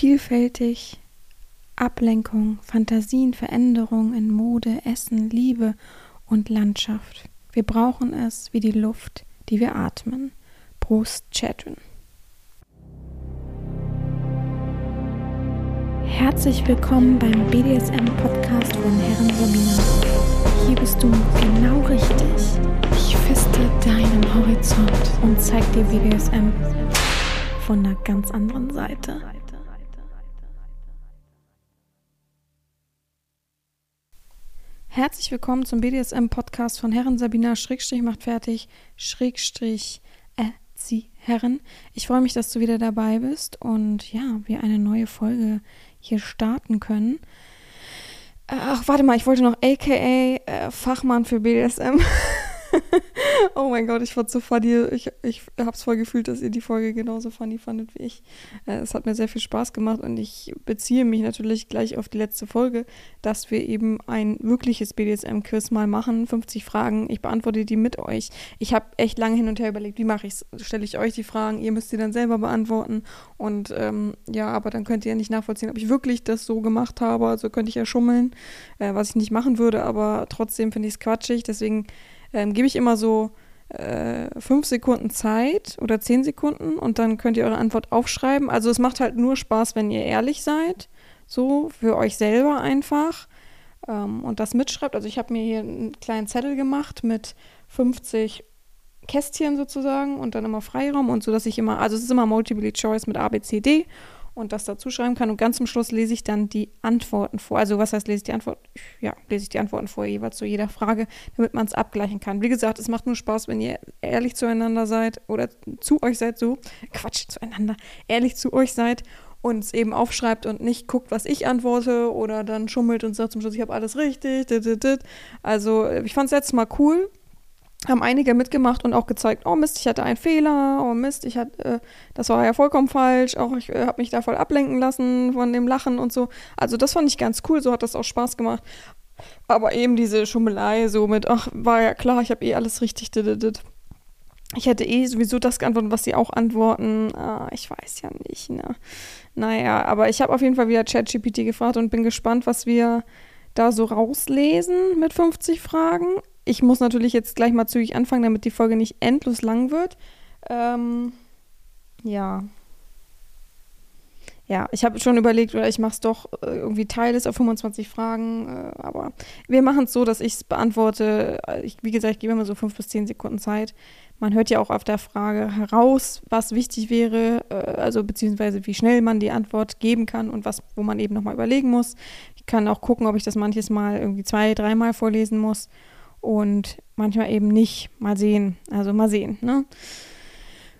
vielfältig, Ablenkung, Fantasien, Veränderung in Mode, Essen, Liebe und Landschaft. Wir brauchen es wie die Luft, die wir atmen. Prost, Chadwin. Herzlich willkommen beim BDSM-Podcast von Herren Romina. Hier bist du genau richtig. Ich feste deinen Horizont und zeig dir BDSM von einer ganz anderen Seite. Herzlich willkommen zum BDSM-Podcast von Herren Sabina Schrägstrich macht fertig Schrägstrich äh, sie Herren. Ich freue mich, dass du wieder dabei bist und ja, wir eine neue Folge hier starten können. Ach, warte mal, ich wollte noch AKA äh, Fachmann für BDSM oh mein Gott, ich fand so funny. Ich, ich habe es voll gefühlt, dass ihr die Folge genauso funny fandet wie ich. Äh, es hat mir sehr viel Spaß gemacht und ich beziehe mich natürlich gleich auf die letzte Folge, dass wir eben ein wirkliches BDSM-Quiz mal machen. 50 Fragen. Ich beantworte die mit euch. Ich habe echt lange hin und her überlegt, wie mache ich es? Stelle ich euch die Fragen, ihr müsst sie dann selber beantworten. Und ähm, ja, aber dann könnt ihr ja nicht nachvollziehen, ob ich wirklich das so gemacht habe. Also könnte ich ja schummeln, äh, was ich nicht machen würde, aber trotzdem finde ich es quatschig. Deswegen ähm, gebe ich immer so äh, fünf Sekunden Zeit oder zehn Sekunden und dann könnt ihr eure Antwort aufschreiben. Also es macht halt nur Spaß, wenn ihr ehrlich seid, so für euch selber einfach ähm, und das mitschreibt. Also ich habe mir hier einen kleinen Zettel gemacht mit 50 Kästchen sozusagen und dann immer Freiraum und so, dass ich immer, also es ist immer Multiple Choice mit A, B, C, D und das dazu schreiben kann. Und ganz zum Schluss lese ich dann die Antworten vor. Also was heißt, lese ich die Antwort? Ja, lese ich die Antworten vor, jeweils zu jeder Frage, damit man es abgleichen kann. Wie gesagt, es macht nur Spaß, wenn ihr ehrlich zueinander seid oder zu euch seid, so, Quatsch, zueinander, ehrlich zu euch seid und es eben aufschreibt und nicht guckt, was ich antworte oder dann schummelt und sagt zum Schluss, ich habe alles richtig. Also ich fand es letztes Mal cool haben einige mitgemacht und auch gezeigt, oh Mist, ich hatte einen Fehler, oh Mist, ich hatte, äh, das war ja vollkommen falsch, auch ich äh, habe mich da voll ablenken lassen von dem Lachen und so. Also das fand ich ganz cool, so hat das auch Spaß gemacht. Aber eben diese Schummelei so mit, ach, war ja klar, ich habe eh alles richtig. Ich hätte eh sowieso das geantwortet, was sie auch antworten. Ah, ich weiß ja nicht, ne? Naja, aber ich habe auf jeden Fall wieder ChatGPT gefragt und bin gespannt, was wir da so rauslesen mit 50 Fragen ich muss natürlich jetzt gleich mal zügig anfangen, damit die Folge nicht endlos lang wird. Ähm, ja. Ja, ich habe schon überlegt, oder ich mache es doch äh, irgendwie teiles auf 25 Fragen, äh, aber wir machen es so, dass ich es beantworte. Ich, wie gesagt, ich gebe immer so fünf bis zehn Sekunden Zeit. Man hört ja auch auf der Frage heraus, was wichtig wäre, äh, also beziehungsweise wie schnell man die Antwort geben kann und was, wo man eben nochmal überlegen muss. Ich kann auch gucken, ob ich das manches Mal irgendwie zwei, dreimal vorlesen muss und manchmal eben nicht. Mal sehen. Also mal sehen. Ne?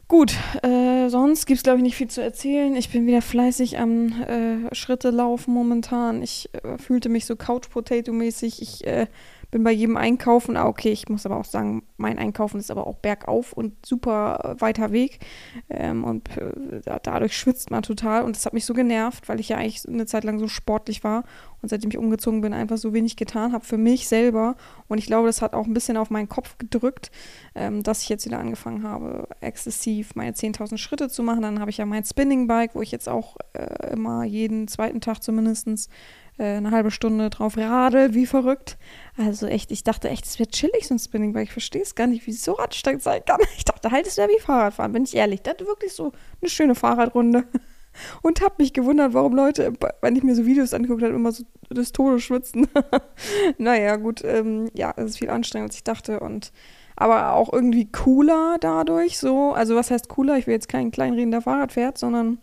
Gut, äh, sonst gibt es, glaube ich, nicht viel zu erzählen. Ich bin wieder fleißig am äh, Schritte laufen momentan. Ich äh, fühlte mich so Couch-Potato-mäßig. Ich äh, bin bei jedem Einkaufen, ah, okay, ich muss aber auch sagen, mein Einkaufen ist aber auch bergauf und super weiter Weg. Ähm, und äh, dadurch schwitzt man total. Und das hat mich so genervt, weil ich ja eigentlich eine Zeit lang so sportlich war und seitdem ich umgezogen bin, einfach so wenig getan habe für mich selber. Und ich glaube, das hat auch ein bisschen auf meinen Kopf gedrückt, ähm, dass ich jetzt wieder angefangen habe, exzessiv meine 10.000 Schritte zu machen. Dann habe ich ja mein Spinning Bike, wo ich jetzt auch äh, immer jeden zweiten Tag zumindestens äh, eine halbe Stunde drauf radel, wie verrückt. Also echt, ich dachte echt, es wird chillig, so ein Spinning Bike. Ich verstehe es gar nicht, wie so anstrengend sein kann. Ich dachte halt, es wäre wie Fahrradfahren, bin ich ehrlich. Das ist wirklich so eine schöne Fahrradrunde. Und habe mich gewundert, warum Leute, wenn ich mir so Videos angeguckt habe, immer so des Todes schwitzen. naja, gut, ähm, ja, es ist viel anstrengender, als ich dachte. Und aber auch irgendwie cooler dadurch. So, also was heißt cooler? Ich will jetzt kein Kleinreden, der Fahrrad fährt, sondern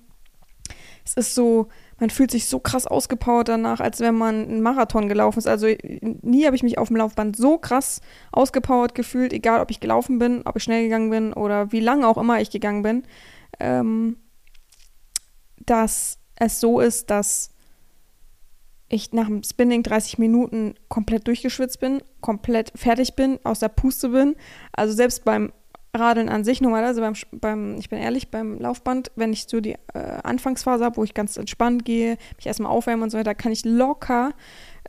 es ist so, man fühlt sich so krass ausgepowert danach, als wenn man einen Marathon gelaufen ist. Also nie habe ich mich auf dem Laufband so krass ausgepowert gefühlt, egal ob ich gelaufen bin, ob ich schnell gegangen bin oder wie lange auch immer ich gegangen bin, ähm, dass es so ist, dass ich nach dem Spinning 30 Minuten komplett durchgeschwitzt bin, komplett fertig bin, aus der Puste bin. Also selbst beim Radeln an sich normalerweise beim, beim, ich bin ehrlich, beim Laufband, wenn ich so die äh, Anfangsphase habe, wo ich ganz entspannt gehe, mich erstmal aufwärme und so weiter, kann ich locker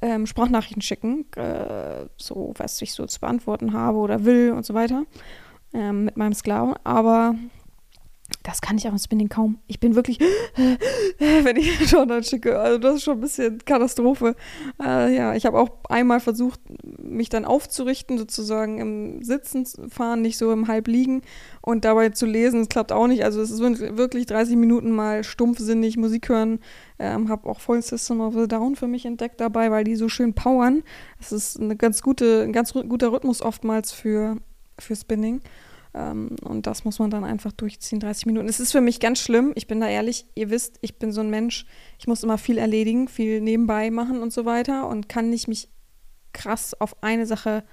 ähm, Sprachnachrichten schicken, äh, so was ich so zu beantworten habe oder will und so weiter, ähm, mit meinem Sklaven. Aber das kann ich auch im Spinning kaum. Ich bin wirklich, wenn ich Jordan schicke, also das ist schon ein bisschen Katastrophe. Äh, ja, ich habe auch einmal versucht, mich dann aufzurichten, sozusagen im Sitzen fahren, nicht so im Halbliegen und dabei zu lesen. Es klappt auch nicht. Also es ist wirklich 30 Minuten mal stumpfsinnig Musik hören. Ähm, habe auch voll System of the Down für mich entdeckt dabei, weil die so schön powern. Das ist eine ganz gute, ein ganz guter Rhythmus oftmals für, für Spinning. Ähm, und das muss man dann einfach durchziehen, 30 Minuten. Es ist für mich ganz schlimm, ich bin da ehrlich, ihr wisst, ich bin so ein Mensch, ich muss immer viel erledigen, viel nebenbei machen und so weiter und kann nicht mich krass auf eine Sache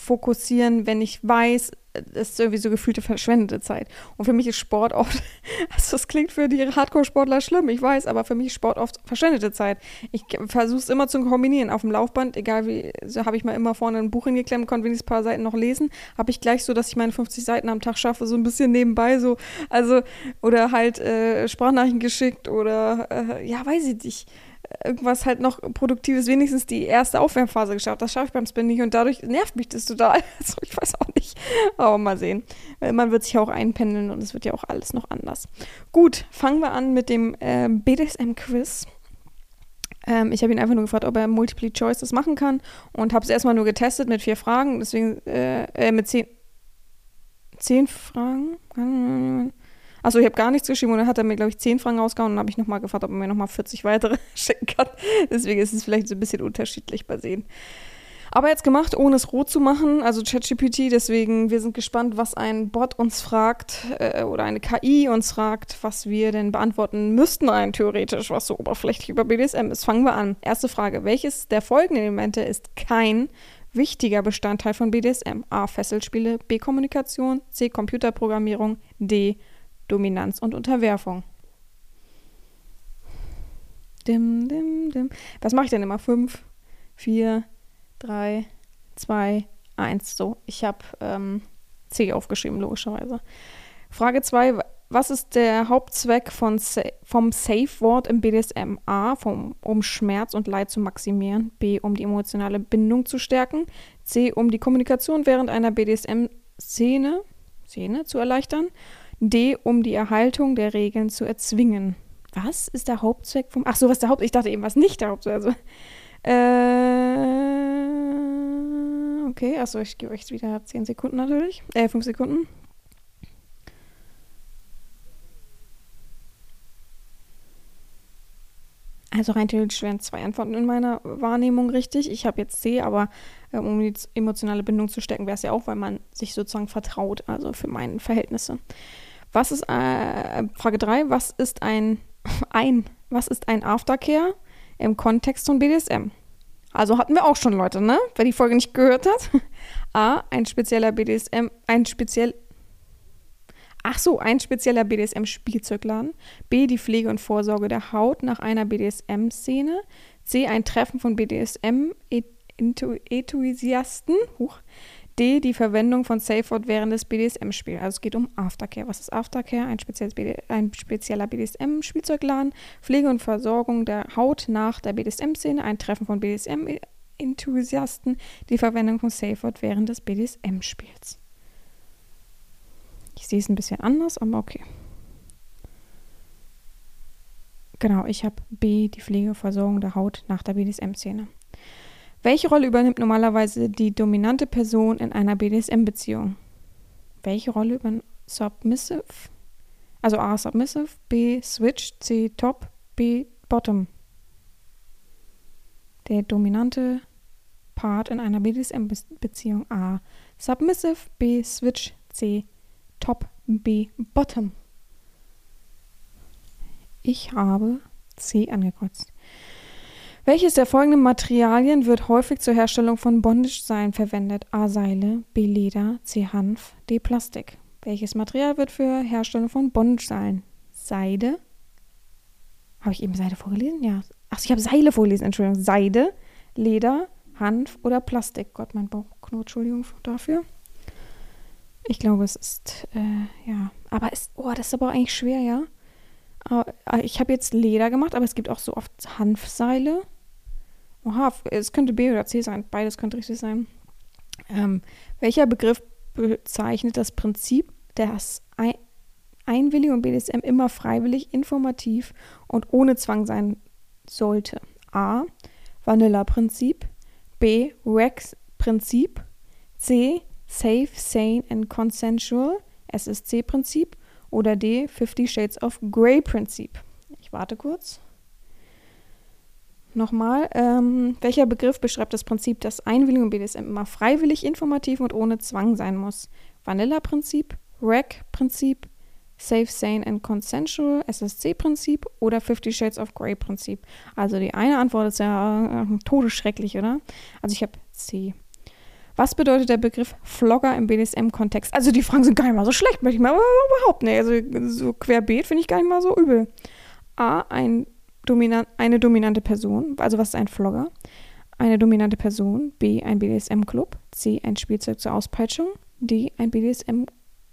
fokussieren, wenn ich weiß, das ist irgendwie so gefühlte verschwendete Zeit. Und für mich ist Sport oft, also das klingt für die Hardcore-Sportler schlimm, ich weiß, aber für mich ist Sport oft verschwendete Zeit. Ich versuche es immer zu kombinieren. Auf dem Laufband, egal wie, so habe ich mal immer vorne ein Buch hingeklemmt, konnte wenigstens ein paar Seiten noch lesen, habe ich gleich so, dass ich meine 50 Seiten am Tag schaffe, so ein bisschen nebenbei so, also, oder halt äh, Sprachnachrichten geschickt oder, äh, ja, weiß ich nicht irgendwas halt noch Produktives, wenigstens die erste Aufwärmphase geschafft. Das schaffe ich beim Spin nicht und dadurch nervt mich das total. Also ich weiß auch nicht. Aber mal sehen. Man wird sich auch einpendeln und es wird ja auch alles noch anders. Gut, fangen wir an mit dem äh, BDSM-Quiz. Ähm, ich habe ihn einfach nur gefragt, ob er Multiple Choice das machen kann und habe es erstmal nur getestet mit vier Fragen. Deswegen, äh, äh mit zehn, zehn Fragen. Achso, ich habe gar nichts geschrieben und dann hat er mir, glaube ich, 10 Fragen rausgehauen und dann habe ich nochmal gefragt, ob er mir nochmal 40 weitere schicken kann. Deswegen ist es vielleicht so ein bisschen unterschiedlich bei sehen. Aber jetzt gemacht, ohne es rot zu machen, also ChatGPT, deswegen, wir sind gespannt, was ein Bot uns fragt äh, oder eine KI uns fragt, was wir denn beantworten müssten rein theoretisch, was so oberflächlich über BDSM ist. Fangen wir an. Erste Frage, welches der folgenden Elemente ist kein wichtiger Bestandteil von BDSM? A. Fesselspiele, B. Kommunikation, C. Computerprogrammierung, D. Dominanz und Unterwerfung. Dim, dim, dim. Was mache ich denn immer? Fünf, vier, drei, zwei, eins. So, ich habe ähm, C aufgeschrieben, logischerweise. Frage 2. Was ist der Hauptzweck von Sa vom Safe-Wort im BDSM? A. Vom, um Schmerz und Leid zu maximieren. B. Um die emotionale Bindung zu stärken. C. Um die Kommunikation während einer BDSM-Szene Szene zu erleichtern. D, um die Erhaltung der Regeln zu erzwingen. Was ist der Hauptzweck vom. Ach so, was der Haupt. Ich dachte eben, was nicht der Hauptzweck. Also, äh, okay, achso, ich gebe euch wieder 10 Sekunden natürlich. Äh, 5 Sekunden. Also rein theoretisch wären zwei Antworten in meiner Wahrnehmung richtig. Ich habe jetzt C, aber äh, um die emotionale Bindung zu stecken, wäre es ja auch, weil man sich sozusagen vertraut, also für meine Verhältnisse. Was ist, äh, Frage 3, was ist ein, ein, was ist ein Aftercare im Kontext von BDSM? Also hatten wir auch schon Leute, ne? Wer die Folge nicht gehört hat. A, ein spezieller BDSM, ein speziell, ach so, ein spezieller BDSM-Spielzeugladen. B, die Pflege und Vorsorge der Haut nach einer BDSM-Szene. C, ein Treffen von BDSM-Enthusiasten. Huch. D. Die Verwendung von Safeword während des BDSM-Spiels. Also es geht um Aftercare. Was ist Aftercare? Ein, BD ein spezieller BDSM-Spielzeugladen. Pflege und Versorgung der Haut nach der BDSM-Szene. Ein Treffen von BDSM-Enthusiasten. Die Verwendung von Safeword während des BDSM-Spiels. Ich sehe es ein bisschen anders, aber okay. Genau, ich habe B, die Pflege und Versorgung der Haut nach der BDSM-Szene. Welche Rolle übernimmt normalerweise die dominante Person in einer BDSM-Beziehung? Welche Rolle übernimmt Submissive? Also A Submissive, B Switch, C Top, B Bottom. Der dominante Part in einer BDSM-Beziehung A Submissive, B Switch, C Top, B Bottom. Ich habe C angekreuzt. Welches der folgenden Materialien wird häufig zur Herstellung von Bondage-Seilen verwendet? A. Seile, B. Leder, C. Hanf, D. Plastik. Welches Material wird für Herstellung von Bondage-Seilen? Seide. Habe ich eben Seide vorgelesen? Ja. Ach, ich habe Seile vorgelesen, Entschuldigung. Seide, Leder, Hanf oder Plastik. Gott, mein Bauch knurrt, Entschuldigung dafür. Ich glaube, es ist, äh, ja. Aber es, oh, das ist aber eigentlich schwer, ja. Äh, ich habe jetzt Leder gemacht, aber es gibt auch so oft Hanfseile. Oha, es könnte B oder C sein. Beides könnte richtig sein. Ähm, welcher Begriff bezeichnet das Prinzip des Einwilligung BDSM immer freiwillig, informativ und ohne Zwang sein sollte? A. Vanilla-Prinzip. B. Rex-Prinzip. C. Safe, Sane and Consensual. SSC-Prinzip. Oder D. Fifty Shades of Grey-Prinzip. Ich warte kurz. Nochmal, ähm, welcher Begriff beschreibt das Prinzip, dass Einwilligung im BDSM immer freiwillig, informativ und ohne Zwang sein muss? Vanilla-Prinzip, REC-Prinzip, Safe, Sane and Consensual, SSC-Prinzip oder Fifty Shades of Grey-Prinzip? Also die eine Antwort ist ja äh, todesschrecklich, oder? Also ich habe C. Was bedeutet der Begriff Flogger im BDSM-Kontext? Also die Fragen sind gar nicht mal so schlecht, möchte ich mal überhaupt nicht. Also so querbeet finde ich gar nicht mal so übel. A, ein dominant, eine dominante Person, also was ist ein Flogger? Eine dominante Person, B, ein BDSM-Club, C, ein Spielzeug zur Auspeitschung, D, ein BDSM,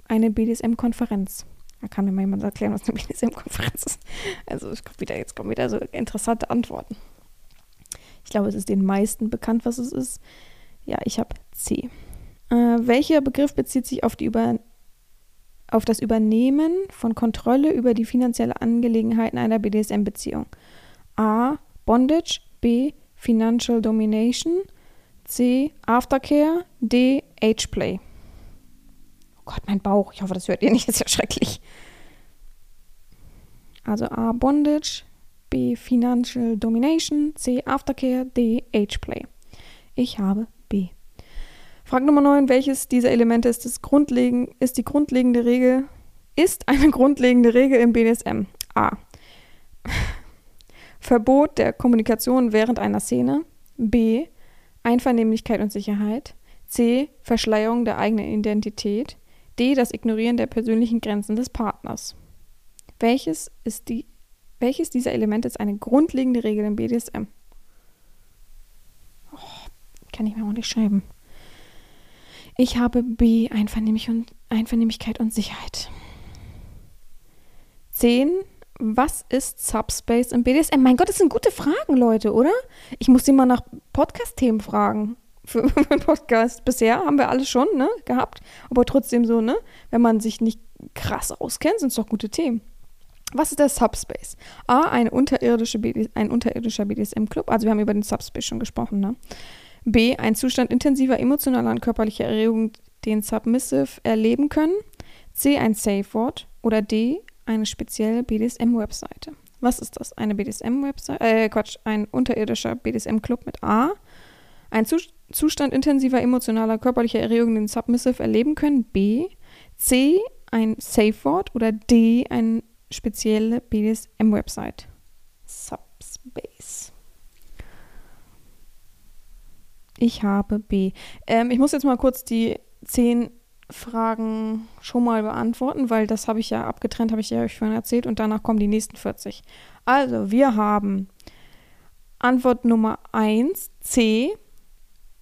eine BDSM-Konferenz. Da kann mir mal jemand erklären, was eine BDSM-Konferenz ist. Also es kommt wieder, jetzt kommen wieder so interessante Antworten. Ich glaube, es ist den meisten bekannt, was es ist. Ja, ich habe C. Äh, welcher Begriff bezieht sich auf Über auf das Übernehmen von Kontrolle über die finanzielle Angelegenheiten einer BDSM-Beziehung. A. Bondage. B. Financial Domination. C. Aftercare. D. Ageplay. Oh Gott, mein Bauch. Ich hoffe, das hört ihr nicht. Das ist ja schrecklich. Also A. Bondage. B. Financial Domination. C. Aftercare. D. Ageplay. Ich habe B. Frage Nummer 9. Welches dieser Elemente ist, das grundlegend, ist die grundlegende Regel, ist eine grundlegende Regel im BDSM? A. Verbot der Kommunikation während einer Szene. B. Einvernehmlichkeit und Sicherheit. C. Verschleierung der eigenen Identität. D. Das Ignorieren der persönlichen Grenzen des Partners. Welches, ist die, welches dieser Elemente ist eine grundlegende Regel im BDSM? Oh, kann ich mir auch nicht schreiben. Ich habe B, Einvernehmlichkeit und Sicherheit. 10. Was ist Subspace im BDSM? Mein Gott, das sind gute Fragen, Leute, oder? Ich muss sie mal nach Podcast-Themen fragen für, für einen Podcast. Bisher haben wir alles schon, ne, gehabt. Aber trotzdem so, ne, wenn man sich nicht krass auskennt, sind es doch gute Themen. Was ist der Subspace? A, eine unterirdische BDS, ein unterirdischer BDSM-Club. Also wir haben über den Subspace schon gesprochen, ne? B. Ein Zustand intensiver emotionaler und körperlicher Erregung, den Submissive erleben können. C. Ein Safe Word. Oder D. Eine spezielle BDSM-Webseite. Was ist das? Eine BDSM-Webseite? Äh, Quatsch, ein unterirdischer BDSM-Club mit A. Ein Zustand intensiver emotionaler körperlicher Erregung, den Submissive erleben können. B. C. Ein Safe Word. Oder D. Eine spezielle BDSM-Website. Subspace. Ich habe B. Ähm, ich muss jetzt mal kurz die zehn Fragen schon mal beantworten, weil das habe ich ja abgetrennt, habe ich ja euch vorhin erzählt und danach kommen die nächsten 40. Also, wir haben Antwort Nummer 1, C,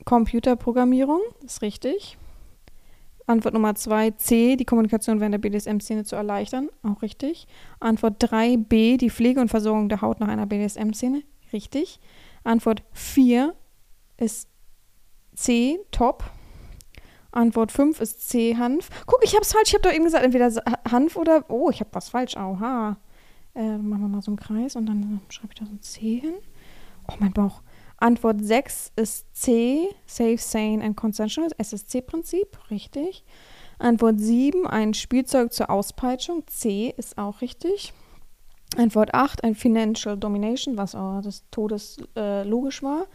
Computerprogrammierung, ist richtig. Antwort Nummer 2, C, die Kommunikation während der BDSM-Szene zu erleichtern, auch richtig. Antwort 3, B, die Pflege und Versorgung der Haut nach einer BDSM-Szene, richtig. Antwort 4 ist C, Top. Antwort 5 ist C, Hanf. Guck, ich hab's falsch. Ich habe doch eben gesagt, entweder Hanf oder. Oh, ich habe was falsch. Oha. Äh, machen wir mal so einen Kreis und dann schreibe ich da so ein C hin. Oh, mein Bauch. Antwort 6 ist C, Safe, Sane and Consensual, SSC-Prinzip, richtig. Antwort 7, ein Spielzeug zur Auspeitschung, C ist auch richtig. Antwort 8, ein Financial Domination, was auch des Todes äh, logisch war.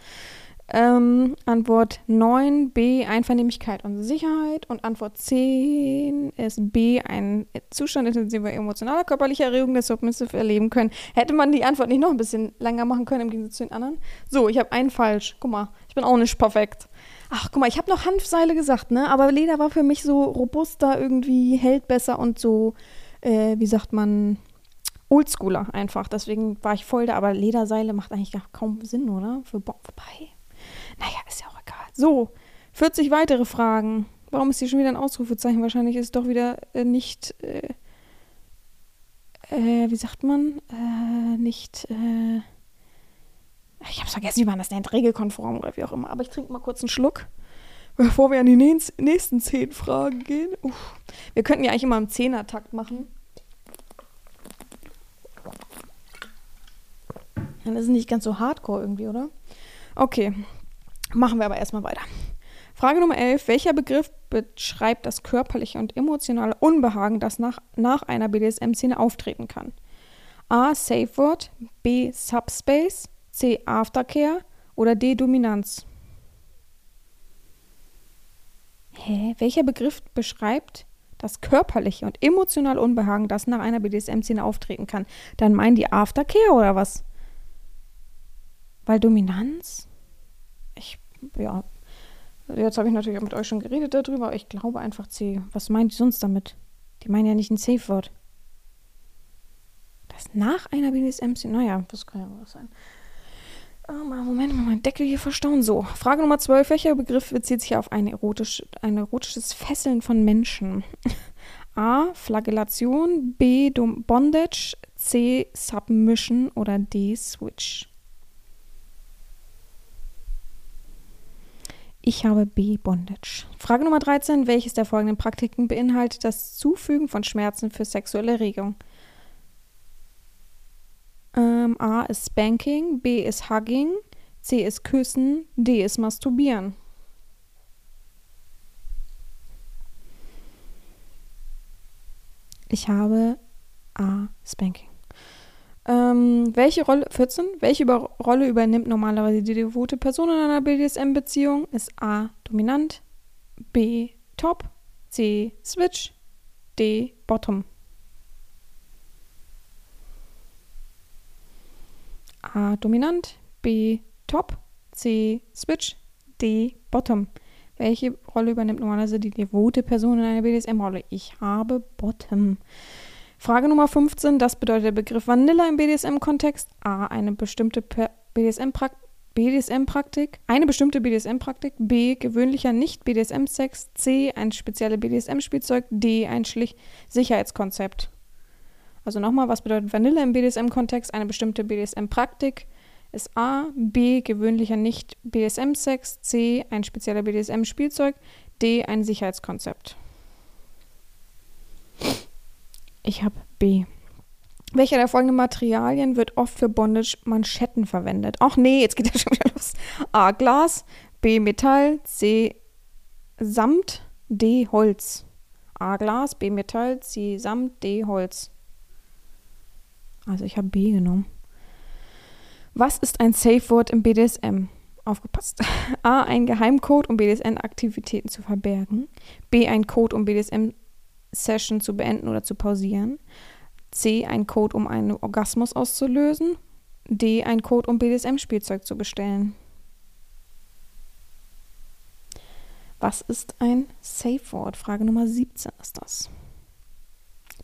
Ähm, Antwort 9 B, Einvernehmlichkeit und Sicherheit. Und Antwort 10 ist B, ein Zustand intensiver emotionaler körperlicher Erregung, das Submissive erleben können. Hätte man die Antwort nicht noch ein bisschen länger machen können im Gegensatz zu den anderen? So, ich habe einen falsch. Guck mal, ich bin auch nicht perfekt. Ach, guck mal, ich habe noch Hanfseile gesagt, ne? Aber Leder war für mich so robuster, irgendwie hält besser und so, äh, wie sagt man, Oldschooler einfach. Deswegen war ich voll da. Aber Lederseile macht eigentlich gar kaum Sinn, oder? Für Bob vorbei. Naja, ist ja auch egal. So, 40 weitere Fragen. Warum ist hier schon wieder ein Ausrufezeichen? Wahrscheinlich ist es doch wieder äh, nicht. Äh, äh, wie sagt man? Äh, nicht. Äh, ich hab's vergessen, wie man das nennt. Regelkonform oder wie auch immer. Aber ich trinke mal kurz einen Schluck bevor wir an die nächsten zehn Fragen gehen. Uff. Wir könnten ja eigentlich immer im Zehner-Takt machen. Dann ist es nicht ganz so hardcore irgendwie, oder? Okay, machen wir aber erstmal weiter. Frage Nummer 11. Welcher Begriff beschreibt das körperliche und emotionale Unbehagen, das nach, nach einer BDSM-Szene auftreten kann? A. Safe Word, B. Subspace, C. Aftercare oder D. Dominanz? Hä? Welcher Begriff beschreibt das körperliche und emotionale Unbehagen, das nach einer BDSM-Szene auftreten kann? Dann meinen die Aftercare oder was? Weil Dominanz? Ja. Jetzt habe ich natürlich auch mit euch schon geredet darüber, aber ich glaube einfach C. Was meint die sonst damit? Die meinen ja nicht ein Safe-Wort. Das nach einer BDSM-Szene, naja, das kann ja was sein. Oh, mal, Moment, mal meinen Deckel hier verstauen. So, Frage Nummer 12. Welcher Begriff bezieht sich auf ein, erotisch, ein erotisches Fesseln von Menschen? A. Flagellation, B. Bondage, C. Submission oder D. Switch? Ich habe B. Bondage. Frage Nummer 13. Welches der folgenden Praktiken beinhaltet das Zufügen von Schmerzen für sexuelle Erregung? Ähm, A ist Spanking, B ist Hugging, C ist Küssen, D ist Masturbieren. Ich habe A. Spanking. Ähm, welche Rolle, 14, welche über, Rolle übernimmt normalerweise die devote Person in einer BDSM-Beziehung? Ist A. Dominant, B. Top, C. Switch, D. Bottom. A. Dominant, B. Top, C. Switch, D. Bottom. Welche Rolle übernimmt normalerweise die devote Person in einer BDSM-Rolle? Ich habe Bottom. Frage Nummer 15. Das bedeutet der Begriff Vanilla im BDSM-Kontext. A. Eine bestimmte BDSM-Praktik. BDSM-Praktik, eine bestimmte BDSM-Praktik, B, gewöhnlicher Nicht-BDSM-Sex, C, ein spezielles BDSM-Spielzeug, D, ein schlicht Sicherheitskonzept. Also nochmal, was bedeutet Vanilla im BDSM-Kontext? Eine bestimmte BDSM-Praktik ist A, B, gewöhnlicher Nicht-BDSM-Sex, C, ein spezieller BDSM-Spielzeug, D, ein Sicherheitskonzept. Ich habe B. Welcher der folgenden Materialien wird oft für Bondage-Manschetten verwendet? Ach nee, jetzt geht ja schon wieder los. A. Glas, B. Metall, C. Samt, D. Holz. A. Glas, B. Metall, C. Samt, D. Holz. Also ich habe B genommen. Was ist ein Safe Word im BDSM? Aufgepasst. A. Ein Geheimcode, um BDSM-Aktivitäten zu verbergen. B. Ein Code, um BDSM Session zu beenden oder zu pausieren. C. Ein Code, um einen Orgasmus auszulösen. D. Ein Code, um BDSM-Spielzeug zu bestellen. Was ist ein Safe Word? Frage Nummer 17 ist das.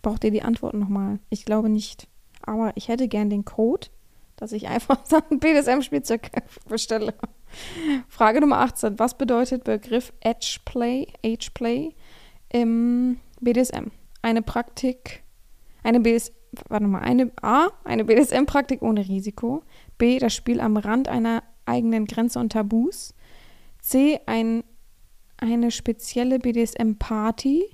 Braucht ihr die Antworten nochmal? Ich glaube nicht. Aber ich hätte gern den Code, dass ich einfach ein BDSM-Spielzeug bestelle. Frage Nummer 18. Was bedeutet Begriff Edge Play, Age Play im BDSM. Eine Praktik, eine BDSM, warte mal, eine A, eine BDSM-Praktik ohne Risiko. B, das Spiel am Rand einer eigenen Grenze und Tabus. C, ein, eine spezielle BDSM-Party.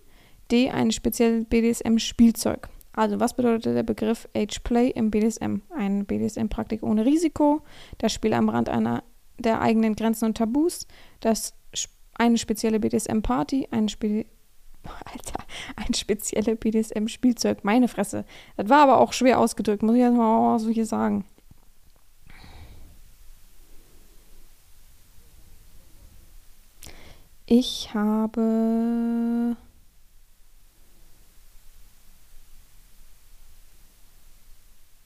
D, ein spezielles BDSM-Spielzeug. Also, was bedeutet der Begriff Age Play im BDSM? Eine BDSM-Praktik ohne Risiko, das Spiel am Rand einer der eigenen Grenzen und Tabus, das eine spezielle BDSM-Party, ein Spiel Alter, ein spezielles BDSM-Spielzeug. Meine Fresse. Das war aber auch schwer ausgedrückt, muss ich jetzt mal so hier sagen. Ich habe.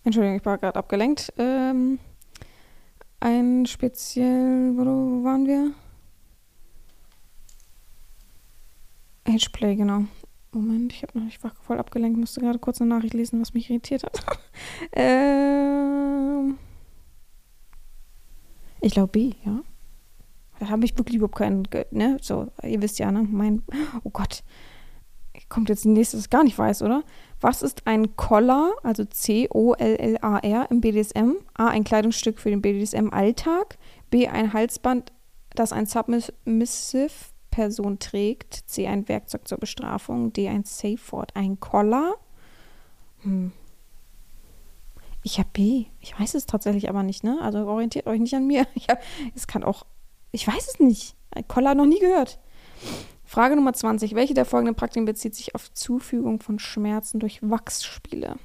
Entschuldigung, ich war gerade abgelenkt. Ähm, ein speziell. Wo waren wir? Ageplay, genau. Moment, ich, noch, ich war voll abgelenkt, musste gerade kurz eine Nachricht lesen, was mich irritiert hat. ähm, ich glaube B, ja. Da habe ich wirklich überhaupt keinen, ne? So, ihr wisst ja, ne? Mein, oh Gott. Kommt jetzt nächstes, das gar nicht weiß, oder? Was ist ein Collar, also C-O-L-L-A-R im BDSM? A, ein Kleidungsstück für den BDSM-Alltag. B, ein Halsband, das ein Submissive Person trägt. C. Ein Werkzeug zur Bestrafung. D. Ein Safe Word. Ein Collar. Hm. Ich habe B. Ich weiß es tatsächlich aber nicht, ne? Also orientiert euch nicht an mir. Ich hab, es kann auch. Ich weiß es nicht. Koller noch nie gehört. Frage Nummer 20. Welche der folgenden Praktiken bezieht sich auf Zufügung von Schmerzen durch Wachsspiele?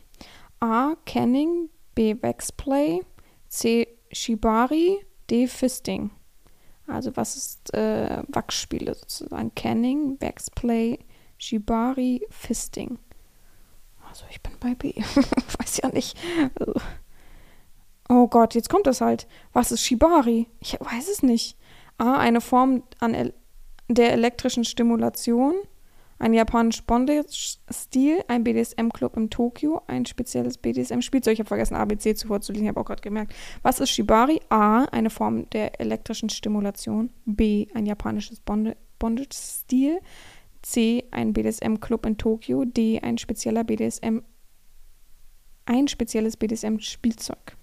A. Canning. B. Waxplay. C. Shibari. D. Fisting. Also was ist äh, Wachsspiele sozusagen? Canning, Waxplay, Shibari, Fisting. Also ich bin bei B. Weiß ja nicht. Oh Gott, jetzt kommt das halt. Was ist Shibari? Ich weiß es nicht. A. Eine Form an der elektrischen Stimulation. Ein japanisch Bondage-Stil, ein BDSM-Club in Tokio, ein spezielles BDSM-Spielzeug. Ich habe vergessen, ABC zuvor zu lesen, ich habe auch gerade gemerkt. Was ist Shibari? A. Eine Form der elektrischen Stimulation. B. Ein japanisches Bondage-Stil. C. Ein BDSM-Club in Tokio. D. Ein spezieller BDSM. Ein spezielles BDSM-Spielzeug.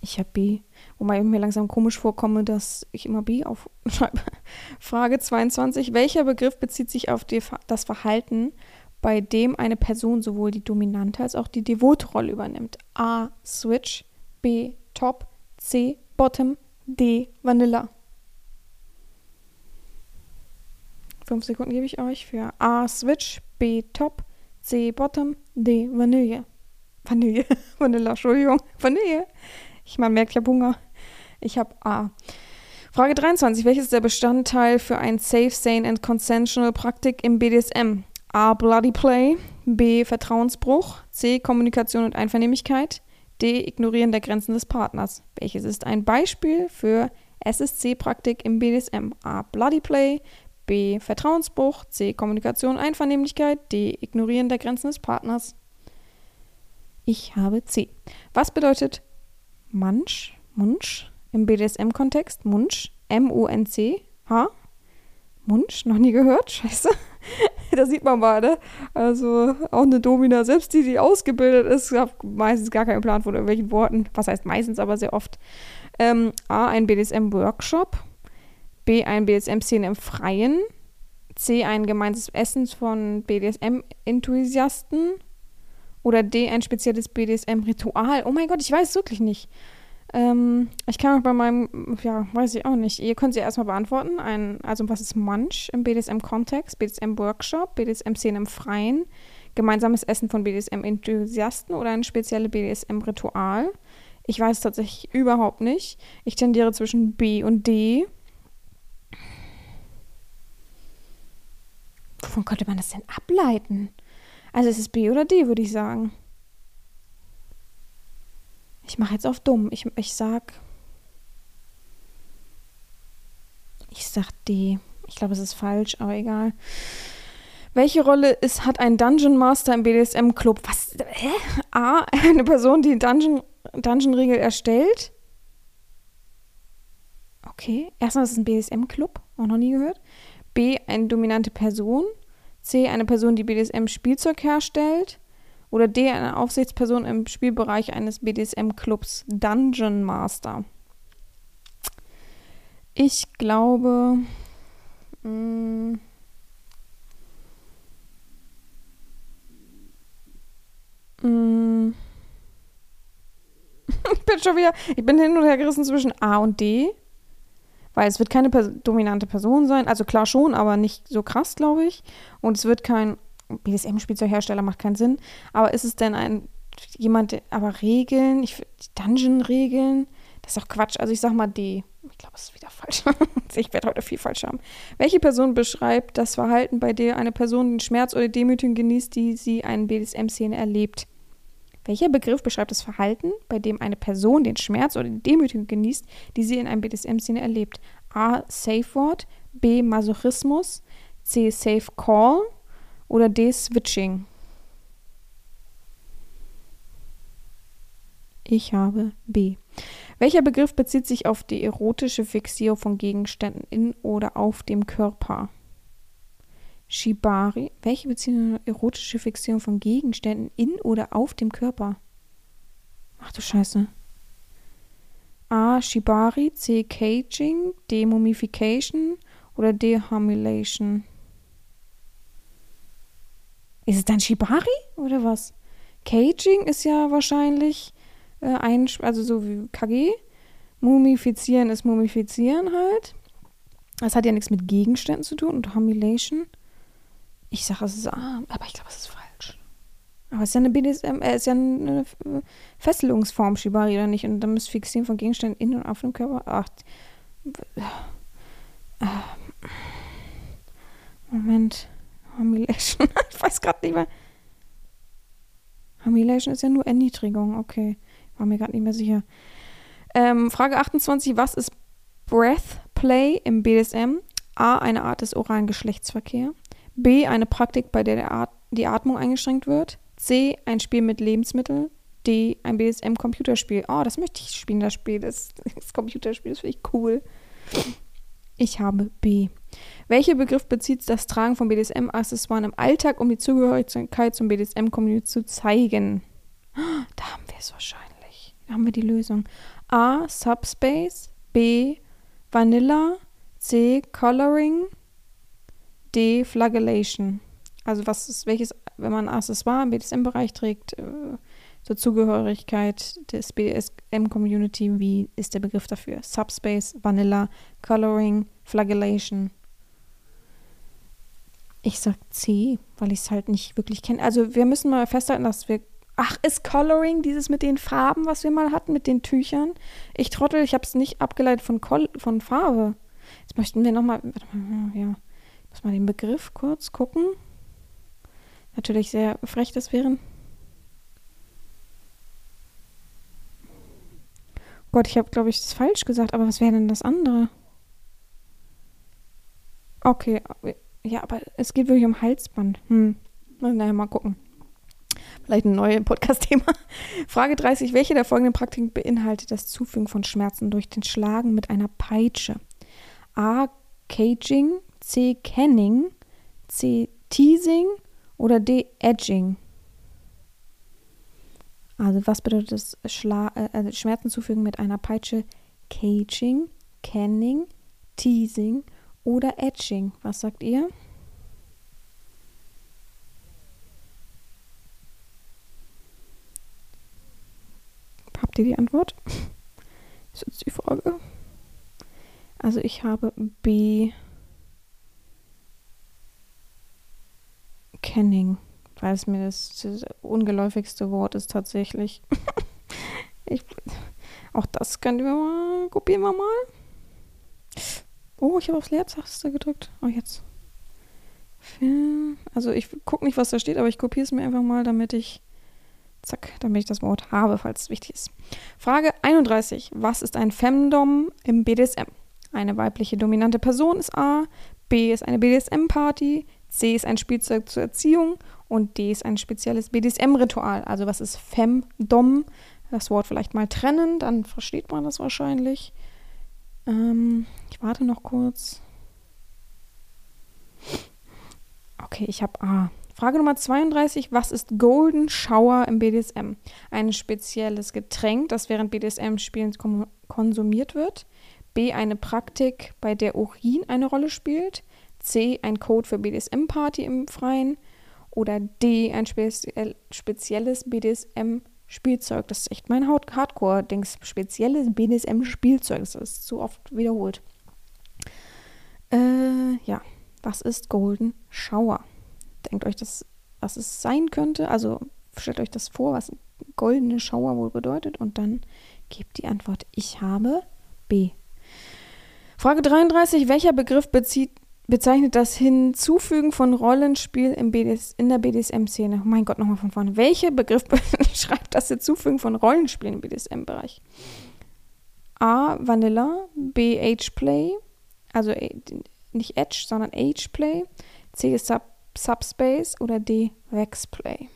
Ich habe B. Wobei ich mir langsam komisch vorkomme, dass ich immer B aufschreibe. Frage 22. Welcher Begriff bezieht sich auf die, das Verhalten, bei dem eine Person sowohl die dominante als auch die devote Rolle übernimmt? A. Switch. B. Top. C. Bottom. D. Vanilla. Fünf Sekunden gebe ich euch für A. Switch. B. Top. C. Bottom. D. Vanille. Vanille. Vanilla, Entschuldigung. Vanille. Ich man merkt, ich Hunger. Ich habe A. Frage 23. Welches ist der Bestandteil für ein Safe, Sane and Consensual Praktik im BDSM? A. Bloody Play. B. Vertrauensbruch. C. Kommunikation und Einvernehmlichkeit. D. Ignorieren der Grenzen des Partners. Welches ist ein Beispiel für SSC-Praktik im BDSM? A. Bloody Play. B. Vertrauensbruch. C. Kommunikation, und Einvernehmlichkeit. D. Ignorieren der Grenzen des Partners. Ich habe C. Was bedeutet Munch, Munch im BDSM-Kontext, Munch, M-U-N-C-H. Munch, noch nie gehört, scheiße. da sieht man mal, ne? Also auch eine Domina, selbst die, die ausgebildet ist, hat meistens gar keinen Plan von irgendwelchen Worten. Was heißt meistens, aber sehr oft. Ähm, A, ein BDSM-Workshop. B, ein BDSM-Szene im Freien. C, ein gemeinsames Essen von BDSM-Enthusiasten. Oder D, ein spezielles BDSM-Ritual. Oh mein Gott, ich weiß es wirklich nicht. Ähm, ich kann auch bei meinem, ja, weiß ich auch nicht. Ihr könnt sie erstmal beantworten. Ein, also, was ist Munch im BDSM-Kontext? BDSM-Workshop, BDSM-Szene im Freien, gemeinsames Essen von BDSM-Enthusiasten oder ein spezielles BDSM-Ritual? Ich weiß es tatsächlich überhaupt nicht. Ich tendiere zwischen B und D. Wovon könnte man das denn ableiten? Also es ist B oder D, würde ich sagen. Ich mache jetzt auf dumm. Ich, ich sag. Ich sag D. Ich glaube, es ist falsch, aber egal. Welche Rolle ist, hat ein Dungeon Master im BDSM-Club? Was? Hä? A. Eine Person, die Dungeon, Dungeon-Regel erstellt. Okay. Erstmal ist es ein BDSM-Club. Auch noch nie gehört. B. Eine dominante Person. C. Eine Person, die BDSM-Spielzeug herstellt. Oder D. Eine Aufsichtsperson im Spielbereich eines BDSM-Clubs. Dungeon Master. Ich glaube. Mh, mm, mm, ich bin schon wieder. Ich bin hin und her gerissen zwischen A und D. Weil es wird keine Pers dominante Person sein. Also klar schon, aber nicht so krass, glaube ich. Und es wird kein BDSM-Spielzeughersteller macht keinen Sinn. Aber ist es denn ein jemand, aber Regeln, ich Dungeon-Regeln, das ist doch Quatsch. Also ich sag mal D. Ich glaube, es ist wieder falsch. ich werde heute viel falsch haben. Welche Person beschreibt das Verhalten, bei der eine Person den Schmerz oder Demütigung genießt, die sie in BDSM-Szene erlebt? Welcher Begriff beschreibt das Verhalten, bei dem eine Person den Schmerz oder die Demütigung genießt, die sie in einer BDSM-Szene erlebt? A. Safe Word, B. Masochismus, C. Safe Call oder D. Switching? Ich habe B. Welcher Begriff bezieht sich auf die erotische Fixierung von Gegenständen in oder auf dem Körper? Shibari. Welche Beziehung erotische Fixierung von Gegenständen in oder auf dem Körper? Ach du Scheiße. A. Shibari. C. Caging. D. Mummification. Oder D. Hamulation. Ist es dann Shibari oder was? Caging ist ja wahrscheinlich äh, ein, also so wie KG. Mumifizieren ist Mumifizieren halt. Das hat ja nichts mit Gegenständen zu tun und Humiliation. Ich sage, es ist A, aber ich glaube, es ist falsch. Aber es ist ja eine BDSM, äh, ist ja eine Fesselungsform, Shibari, oder nicht? Und dann müsst Fixieren von Gegenständen in und auf dem Körper. Ach. Äh, Moment. Humiliation. ich weiß gerade nicht mehr. Humiliation ist ja nur Erniedrigung. Okay. War mir gerade nicht mehr sicher. Ähm, Frage 28. Was ist Breath Play im BDSM? A. Eine Art des oralen Geschlechtsverkehrs. B. Eine Praktik, bei der At die Atmung eingeschränkt wird. C. Ein Spiel mit Lebensmitteln. D. Ein BDSM-Computerspiel. Oh, das möchte ich spielen, das Spiel. Das, das Computerspiel, das finde ich cool. Ich habe B. Welcher Begriff bezieht das Tragen von BDSM-Accessoires im Alltag, um die Zugehörigkeit zum BDSM-Community zu zeigen? Da haben wir es wahrscheinlich. Da haben wir die Lösung. A. Subspace. B. Vanilla. C. Coloring. D. Flagellation. Also was ist, welches, wenn man ein Accessoire im BDSM-Bereich trägt, äh, zur Zugehörigkeit des BDSM-Community, wie ist der Begriff dafür? Subspace, Vanilla, Coloring, Flagellation. Ich sag C, weil ich es halt nicht wirklich kenne. Also wir müssen mal festhalten, dass wir. Ach, ist Coloring dieses mit den Farben, was wir mal hatten, mit den Tüchern? Ich trottel, ich habe es nicht abgeleitet von, Col von Farbe. Jetzt möchten wir nochmal. Ja, muss mal den Begriff kurz gucken. Natürlich sehr frech das wären. Gott, ich habe, glaube ich, das falsch gesagt, aber was wäre denn das andere? Okay, ja, aber es geht wirklich um Halsband. Hm, naja, mal gucken. Vielleicht ein neues Podcast-Thema. Frage 30. Welche der folgenden Praktiken beinhaltet das Zufügen von Schmerzen durch den Schlagen mit einer Peitsche? A. Caging, C. Canning, C. Teasing oder D. Edging? Also was bedeutet das Schla äh, also Schmerzen zufügen mit einer Peitsche? Caging, Canning, Teasing oder Etching? Was sagt ihr? Habt ihr die Antwort? Ist jetzt die Frage. Also ich habe B. Canning weil es mir das, das ungeläufigste Wort ist tatsächlich. ich, auch das können wir mal, kopieren wir mal. Oh, ich habe aufs Leertaste gedrückt. Oh, jetzt. Also ich gucke nicht, was da steht, aber ich kopiere es mir einfach mal, damit ich, zack, damit ich das Wort habe, falls es wichtig ist. Frage 31. Was ist ein Femdom im BDSM? Eine weibliche dominante Person ist A, B ist eine BDSM-Party, C ist ein Spielzeug zur Erziehung und D ist ein spezielles BDSM-Ritual. Also was ist Femdom? Das Wort vielleicht mal trennen, dann versteht man das wahrscheinlich. Ähm, ich warte noch kurz. Okay, ich habe A. Frage Nummer 32. Was ist Golden Shower im BDSM? Ein spezielles Getränk, das während BDSM-Spielen konsumiert wird. B. Eine Praktik, bei der Urin eine Rolle spielt. C. Ein Code für BDSM-Party im Freien. Oder D, ein speziell, spezielles BDSM-Spielzeug. Das ist echt mein Hardcore-Dings. Spezielles BDSM-Spielzeug. Das ist zu oft wiederholt. Äh, ja. Was ist Golden Shower? Denkt euch das, was es sein könnte. Also stellt euch das vor, was goldene Shower wohl bedeutet. Und dann gebt die Antwort. Ich habe B. Frage 33. Welcher Begriff bezieht bezeichnet das Hinzufügen von Rollenspiel BDS, in der BDSM-Szene. Oh mein Gott, nochmal von vorne. Welcher Begriff beschreibt das Hinzufügen von Rollenspielen im BDSM-Bereich? A. Vanilla. B. Age-Play. Also äh, nicht Edge, sondern Age-Play. C. Sub Subspace. Oder D. Vex-Play.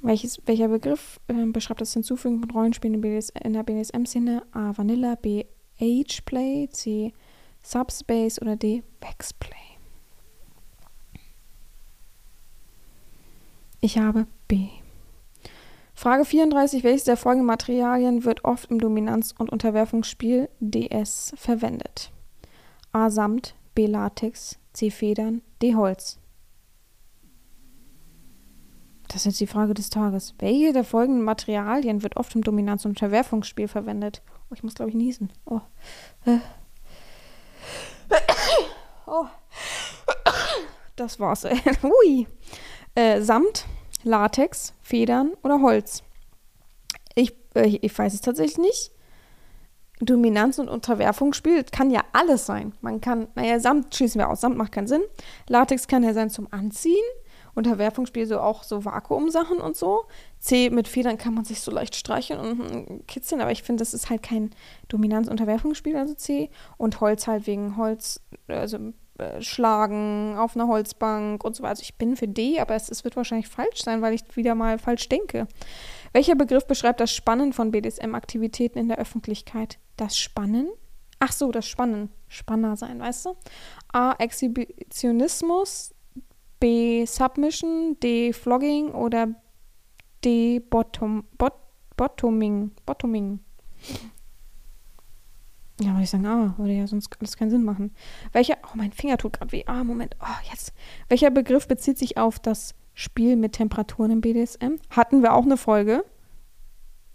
Welches, welcher Begriff äh, beschreibt das Hinzufügen von Rollenspielen in, BDS, in der BDSM-Szene? A. Vanilla. B. Age-Play, C. Subspace oder D. Vexplay. Ich habe B. Frage 34. Welches der folgenden Materialien wird oft im Dominanz- und Unterwerfungsspiel DS verwendet? A. Samt, B. Latex, C. Federn, D. Holz. das ist jetzt die Frage des Tages. Welche der folgenden Materialien wird oft im Dominanz- und Unterwerfungsspiel verwendet? Oh, ich muss, glaube ich, niesen. Oh. Äh. oh. Das war's. Ui. Äh, Samt, Latex, Federn oder Holz? Ich, äh, ich weiß es tatsächlich nicht. Dominanz- und Unterwerfungsspiel kann ja alles sein. Man kann, naja, Samt schließen wir aus. Samt macht keinen Sinn. Latex kann ja sein zum Anziehen. Unterwerfungsspiel so auch so Vakuumsachen und so. C mit Federn kann man sich so leicht streicheln und kitzeln, aber ich finde, das ist halt kein Dominanz-Unterwerfungsspiel, also C. Und Holz halt wegen Holz, also äh, Schlagen auf einer Holzbank und so weiter. Also ich bin für D, aber es, es wird wahrscheinlich falsch sein, weil ich wieder mal falsch denke. Welcher Begriff beschreibt das Spannen von BDSM-Aktivitäten in der Öffentlichkeit? Das Spannen? Ach so, das Spannen. Spanner sein, weißt du? A. Exhibitionismus. B. Submission, D. Flogging oder D. Bottom, bot, Bottoming. Bottoming. Ja, würde ich sagen, ah, würde ja sonst alles keinen Sinn machen. Welcher, oh, mein Finger tut gerade weh. Ah, Moment, oh, jetzt. Welcher Begriff bezieht sich auf das Spiel mit Temperaturen im BDSM? Hatten wir auch eine Folge,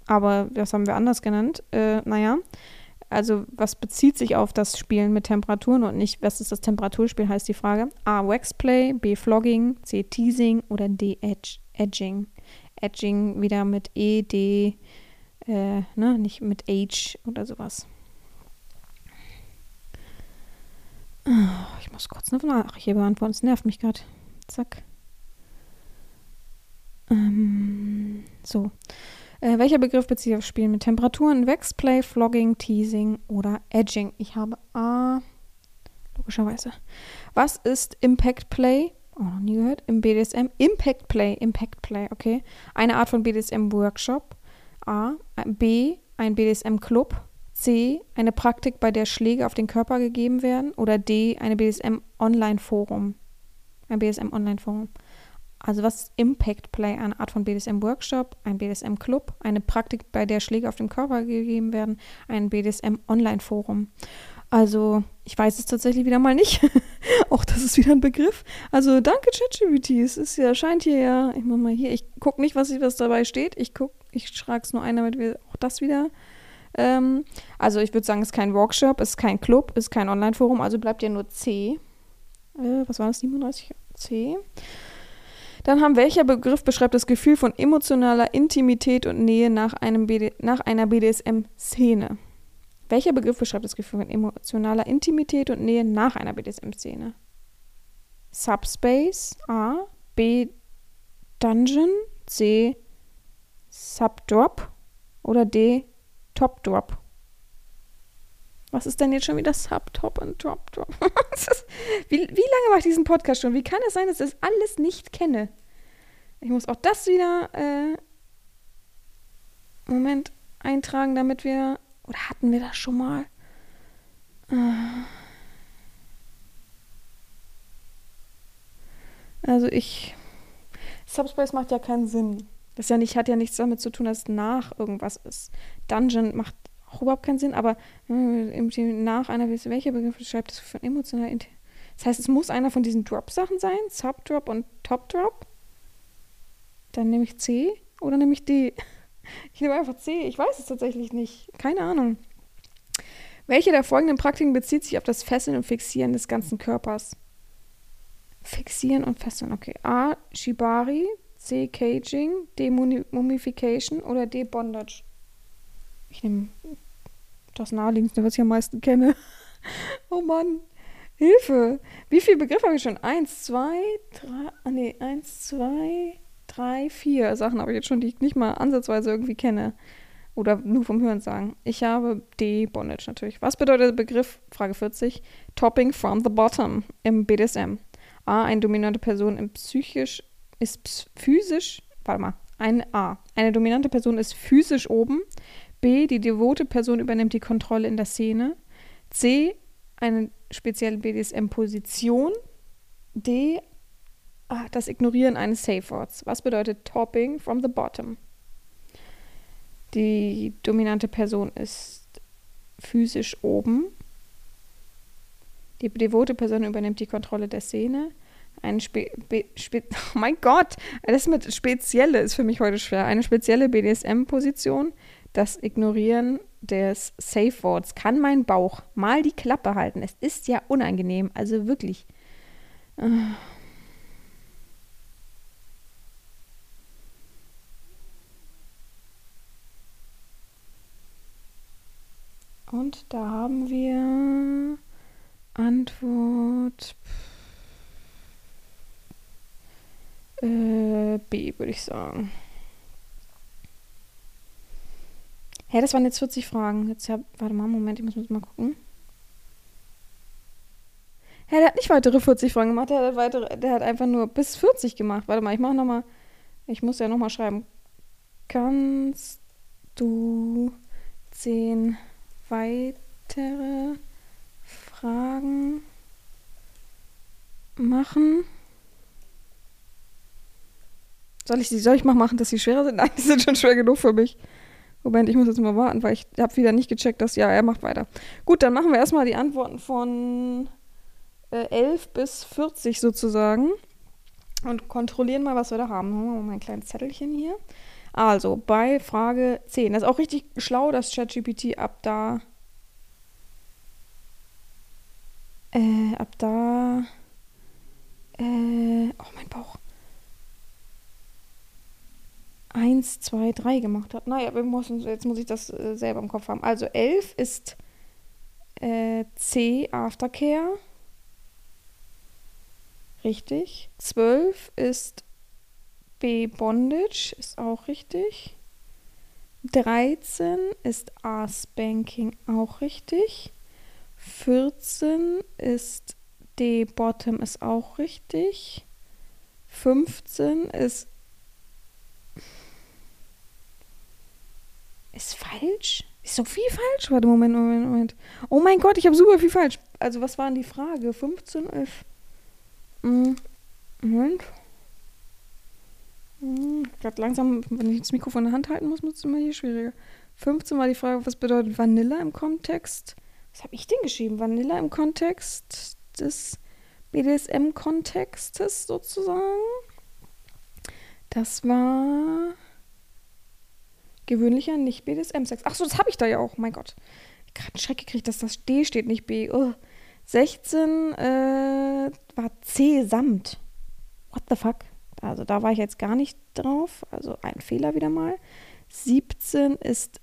aber das haben wir anders genannt. Äh, naja, also was bezieht sich auf das Spielen mit Temperaturen und nicht, was ist das Temperaturspiel, heißt die Frage. A. Waxplay, B. Flogging, C. Teasing oder D. Edge, Edging. Edging wieder mit E, D, äh, ne, nicht mit H oder sowas. Ich muss kurz eine Nachricht beantworten, es nervt mich gerade. Zack. Ähm, so. Äh, welcher Begriff bezieht sich auf Spielen mit Temperaturen? Waxplay, Flogging, Teasing oder Edging? Ich habe A. Logischerweise. Was ist Impact Play? Oh, noch nie gehört. Im BDSM. Impact Play. Impact Play, okay. Eine Art von BDSM-Workshop. A. B. Ein BDSM-Club. C. Eine Praktik, bei der Schläge auf den Körper gegeben werden. Oder D. Eine BDSM-Online-Forum. Ein BDSM-Online-Forum. Also was ist Impact Play? Eine Art von BDSM-Workshop, ein BDSM-Club, eine Praktik, bei der Schläge auf den Körper gegeben werden, ein BDSM-Online-Forum. Also ich weiß es tatsächlich wieder mal nicht. Auch das ist wieder ein Begriff. Also danke ChatGPT. Es ist ja, scheint hier ja, ich mach mal hier, ich gucke nicht, was, was dabei steht. Ich gucke, ich schrage es nur ein, damit wir auch das wieder ähm, also ich würde sagen, es ist kein Workshop, es ist kein Club, es ist kein Online-Forum, also bleibt ja nur C. Äh, was war das, 37? C. Dann haben welcher Begriff beschreibt das Gefühl von emotionaler Intimität und Nähe nach, einem BD, nach einer BDSM-Szene? Welcher Begriff beschreibt das Gefühl von emotionaler Intimität und Nähe nach einer BDSM-Szene? Subspace, A, B, Dungeon, C, Subdrop oder D, Top Drop? Was ist denn jetzt schon wieder Subtop und Drop Drop? wie, wie lange mache ich diesen Podcast schon? Wie kann es sein, dass ich das alles nicht kenne? Ich muss auch das wieder äh, Moment eintragen, damit wir. Oder hatten wir das schon mal? Äh, also ich. Subspace macht ja keinen Sinn. Das ja nicht, hat ja nichts damit zu tun, dass nach irgendwas ist. Dungeon macht auch überhaupt keinen Sinn, aber äh, nach einer, welcher Begriff schreibt das von emotional Das heißt, es muss einer von diesen Drop-Sachen sein, Subdrop und Top-Drop. Dann nehme ich C oder nehme ich D? Ich nehme einfach C. Ich weiß es tatsächlich nicht. Keine Ahnung. Welche der folgenden Praktiken bezieht sich auf das Fesseln und Fixieren des ganzen Körpers? Fixieren und Fesseln, okay. A. Shibari, C. Caging, D. Mummification oder D. Bondage. Ich nehme das naheliegendste, was ich am meisten kenne. oh Mann. Hilfe. Wie viele Begriffe habe ich schon? Eins, zwei, drei. Ah, nee, eins, zwei, drei, vier Sachen habe ich jetzt schon, die ich nicht mal ansatzweise irgendwie kenne. Oder nur vom Hören sagen. Ich habe D. Bondage natürlich. Was bedeutet der Begriff, Frage 40, Topping from the bottom im BDSM? A. Eine dominante Person im psychisch, ist physisch, warte mal, ein A. Eine dominante Person ist physisch oben. B. Die devote Person übernimmt die Kontrolle in der Szene. C. Eine spezielle BDSM-Position. D. Ah, das Ignorieren eines Safe Words. Was bedeutet Topping from the bottom? Die dominante Person ist physisch oben. Die devote Person übernimmt die Kontrolle der Szene. Eine Spe, Spe oh mein Gott, das mit Spezielle ist für mich heute schwer. Eine spezielle BDSM-Position, das Ignorieren des Safe Words kann mein Bauch mal die Klappe halten. Es ist ja unangenehm, also wirklich. Und da haben wir Antwort äh, B, würde ich sagen. Hä, das waren jetzt 40 Fragen. Jetzt hab, warte mal, Moment, ich muss mal gucken. Hä, der hat nicht weitere 40 Fragen gemacht, der hat, weitere, der hat einfach nur bis 40 gemacht. Warte mal, ich mache nochmal. Ich muss ja nochmal schreiben. Kannst du 10 weitere Fragen machen? Soll ich, soll ich mal machen, dass sie schwerer sind? Nein, die sind schon schwer genug für mich. Moment, ich muss jetzt mal warten, weil ich habe wieder nicht gecheckt, dass ja, er macht weiter. Gut, dann machen wir erstmal die Antworten von äh, 11 bis 40 sozusagen und kontrollieren mal, was wir da haben. Machen wir mal ein kleines Zettelchen hier. Also, bei Frage 10. Das ist auch richtig schlau, dass ChatGPT ab da äh, ab da äh, oh mein Bauch 1, 2, 3 gemacht hat. Naja, wir müssen, jetzt muss ich das äh, selber im Kopf haben. Also 11 ist äh, C, Aftercare. Richtig. 12 ist B, Bondage. Ist auch richtig. 13 ist A, Spanking. Auch richtig. 14 ist D, Bottom. Ist auch richtig. 15 ist Ist falsch? Ist so viel falsch? Warte, Moment, Moment, Moment. Oh mein Gott, ich habe super viel falsch. Also, was war denn die Frage? 15, 11. Hm, Moment. Hm, gerade langsam, wenn ich das Mikrofon in der Hand halten muss, wird es immer hier schwieriger. 15 war die Frage, was bedeutet Vanilla im Kontext? Was habe ich denn geschrieben? Vanilla im Kontext des BDSM-Kontextes sozusagen. Das war gewöhnlicher nicht BDSM-Sex. Ach so, das habe ich da ja auch. Mein Gott. Gerade einen Schreck gekriegt, dass das D steht, nicht B. Oh. 16 äh, war C samt. What the fuck? Also da war ich jetzt gar nicht drauf. Also ein Fehler wieder mal. 17 ist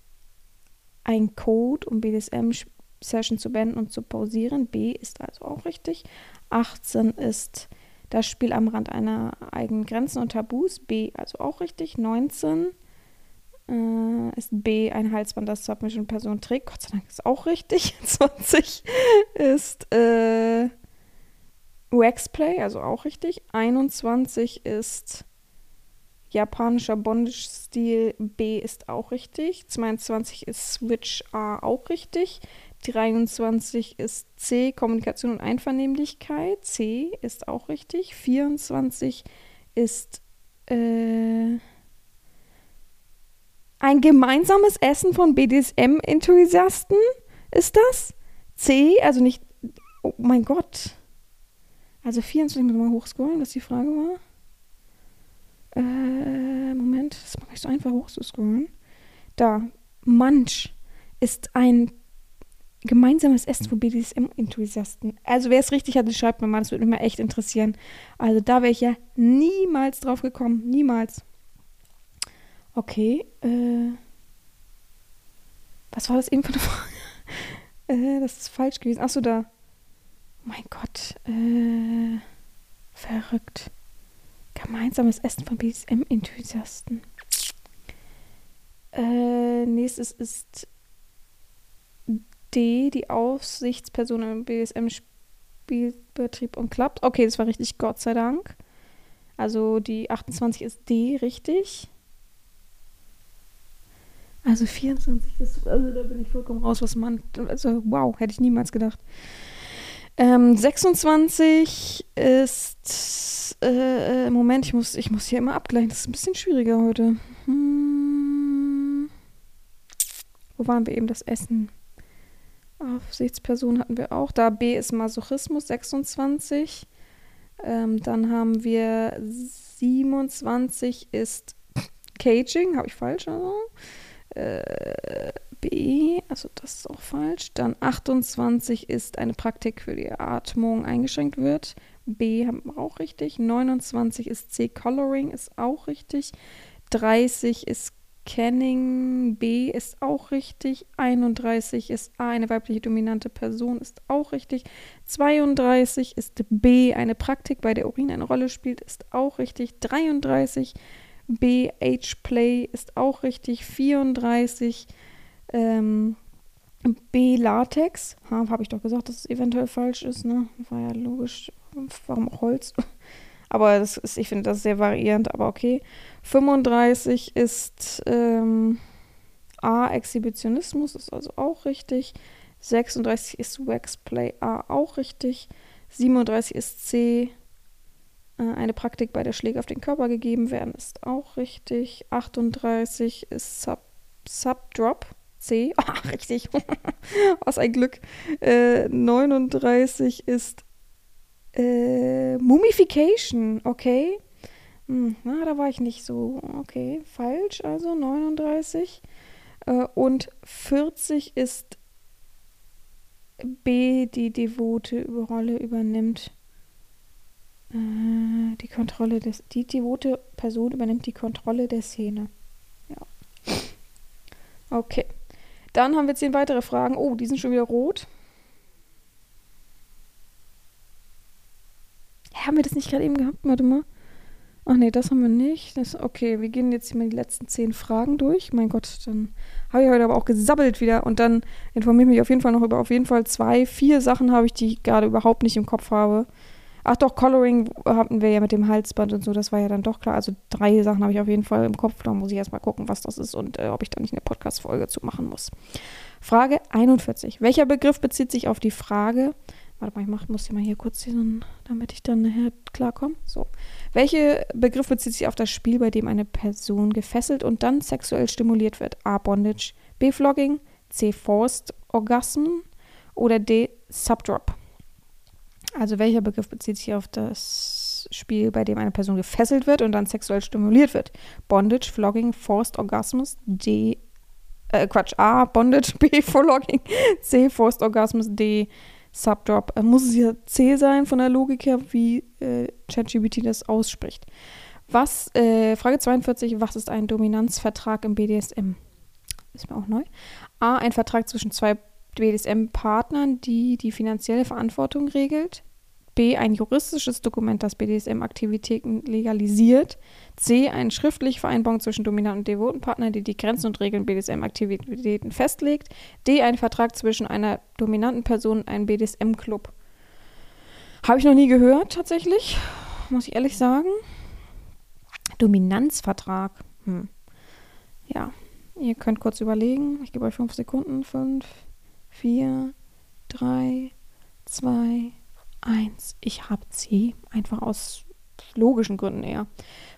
ein Code, um BDSM-Session zu beenden und zu pausieren. B ist also auch richtig. 18 ist das Spiel am Rand einer eigenen Grenzen und Tabus. B also auch richtig. 19 äh, ist B ein Halsband, das Submission Person trägt. Gott sei Dank ist auch richtig. 20 ist äh, Waxplay, also auch richtig. 21 ist japanischer Bondage-Stil. B ist auch richtig. 22 ist Switch A auch richtig. 23 ist C, Kommunikation und Einvernehmlichkeit. C ist auch richtig. 24 ist äh, ein gemeinsames Essen von BDSM-Enthusiasten ist das? C, also nicht. Oh mein Gott. Also 24, ich muss mal hochscrollen, was die Frage war. Äh, Moment, das mache ich so einfach hochzuscrollen. Da. Munch ist ein gemeinsames Essen von BDSM-Enthusiasten. Also wer es richtig hatte, schreibt mir mal, das würde mich mal echt interessieren. Also da wäre ich ja niemals drauf gekommen. Niemals. Okay, äh. Was war das eben für eine Frage? äh, das ist falsch gewesen. Achso, da. Oh mein Gott, äh. Verrückt. Gemeinsames Essen von BDSM-Enthusiasten. Äh, nächstes ist D, die Aufsichtsperson im BDSM-Spielbetrieb und Club. Okay, das war richtig, Gott sei Dank. Also die 28 ist D, richtig. Also 24 ist, also da bin ich vollkommen raus, was man, also wow, hätte ich niemals gedacht. Ähm, 26 ist, äh, Moment, ich muss, ich muss hier immer abgleichen, das ist ein bisschen schwieriger heute. Hm. Wo waren wir eben, das Essen? Aufsichtsperson hatten wir auch. Da B ist Masochismus, 26. Ähm, dann haben wir 27 ist Caging, habe ich falsch, also. Äh, B, also das ist auch falsch. Dann 28 ist eine Praktik für die Atmung eingeschränkt wird. B haben wir auch richtig. 29 ist C, Coloring ist auch richtig. 30 ist Canning, B ist auch richtig. 31 ist A, eine weibliche dominante Person, ist auch richtig. 32 ist B, eine Praktik, bei der Urin eine Rolle spielt, ist auch richtig. 33 B, H-Play ist auch richtig. 34 ähm, B, Latex. Ha, Habe ich doch gesagt, dass es eventuell falsch ist, ne? War ja logisch. Warum auch Holz? Aber das ist, ich finde das sehr variierend, aber okay. 35 ist ähm, A, Exhibitionismus, ist also auch richtig. 36 ist Waxplay A, auch richtig. 37 ist C, eine Praktik, bei der Schläge auf den Körper gegeben werden, ist auch richtig. 38 ist Sub, Subdrop. C. Oh, richtig. Was ein Glück. Äh, 39 ist äh, Mummification, okay. Hm, na, da war ich nicht so, okay, falsch, also 39. Äh, und 40 ist B, die devote Rolle übernimmt. Äh, die Kontrolle des, die devote Person übernimmt die Kontrolle der Szene. Ja. Okay. Dann haben wir zehn weitere Fragen. Oh, die sind schon wieder rot. haben wir das nicht gerade eben gehabt? Warte mal. Ach nee, das haben wir nicht. Das, okay, wir gehen jetzt hier mal die letzten zehn Fragen durch. Mein Gott, dann habe ich heute aber auch gesabbelt wieder. Und dann informiere ich mich auf jeden Fall noch über auf jeden Fall zwei, vier Sachen habe ich, die ich gerade überhaupt nicht im Kopf habe. Ach doch, Coloring hatten wir ja mit dem Halsband und so, das war ja dann doch klar. Also drei Sachen habe ich auf jeden Fall im Kopf. Da muss ich erstmal gucken, was das ist und äh, ob ich da nicht eine Podcast-Folge zu machen muss. Frage 41. Welcher Begriff bezieht sich auf die Frage, Warte mal, ich mach, muss hier mal hier kurz hier, damit ich dann nachher klarkomme. So. Welche Begriff bezieht sich auf das Spiel, bei dem eine Person gefesselt und dann sexuell stimuliert wird? A. Bondage, B. Flogging, C. Forced Orgasm oder D. Subdrop? Also welcher Begriff bezieht sich auf das Spiel, bei dem eine Person gefesselt wird und dann sexuell stimuliert wird? Bondage, Flogging, Forced Orgasmus, D. Äh, Quatsch, A. Bondage, B. Flogging, C. Forced Orgasmus, D. Subdrop. Äh, muss es ja C sein von der Logik her, wie äh, ChatGPT das ausspricht. Was, äh, Frage 42, was ist ein Dominanzvertrag im BDSM? Ist mir auch neu. A, ein Vertrag zwischen zwei BDSM-Partnern, die die finanzielle Verantwortung regelt. B. Ein juristisches Dokument, das BDSM-Aktivitäten legalisiert. C. Eine schriftliche Vereinbarung zwischen dominanten und devoten Partnern, die die Grenzen und Regeln BDSM-Aktivitäten festlegt. D. Ein Vertrag zwischen einer dominanten Person und einem BDSM-Club. Habe ich noch nie gehört, tatsächlich. Muss ich ehrlich sagen. Dominanzvertrag. Hm. Ja, ihr könnt kurz überlegen. Ich gebe euch fünf Sekunden. Fünf, vier, drei, zwei, 1. Ich habe C, einfach aus logischen Gründen eher.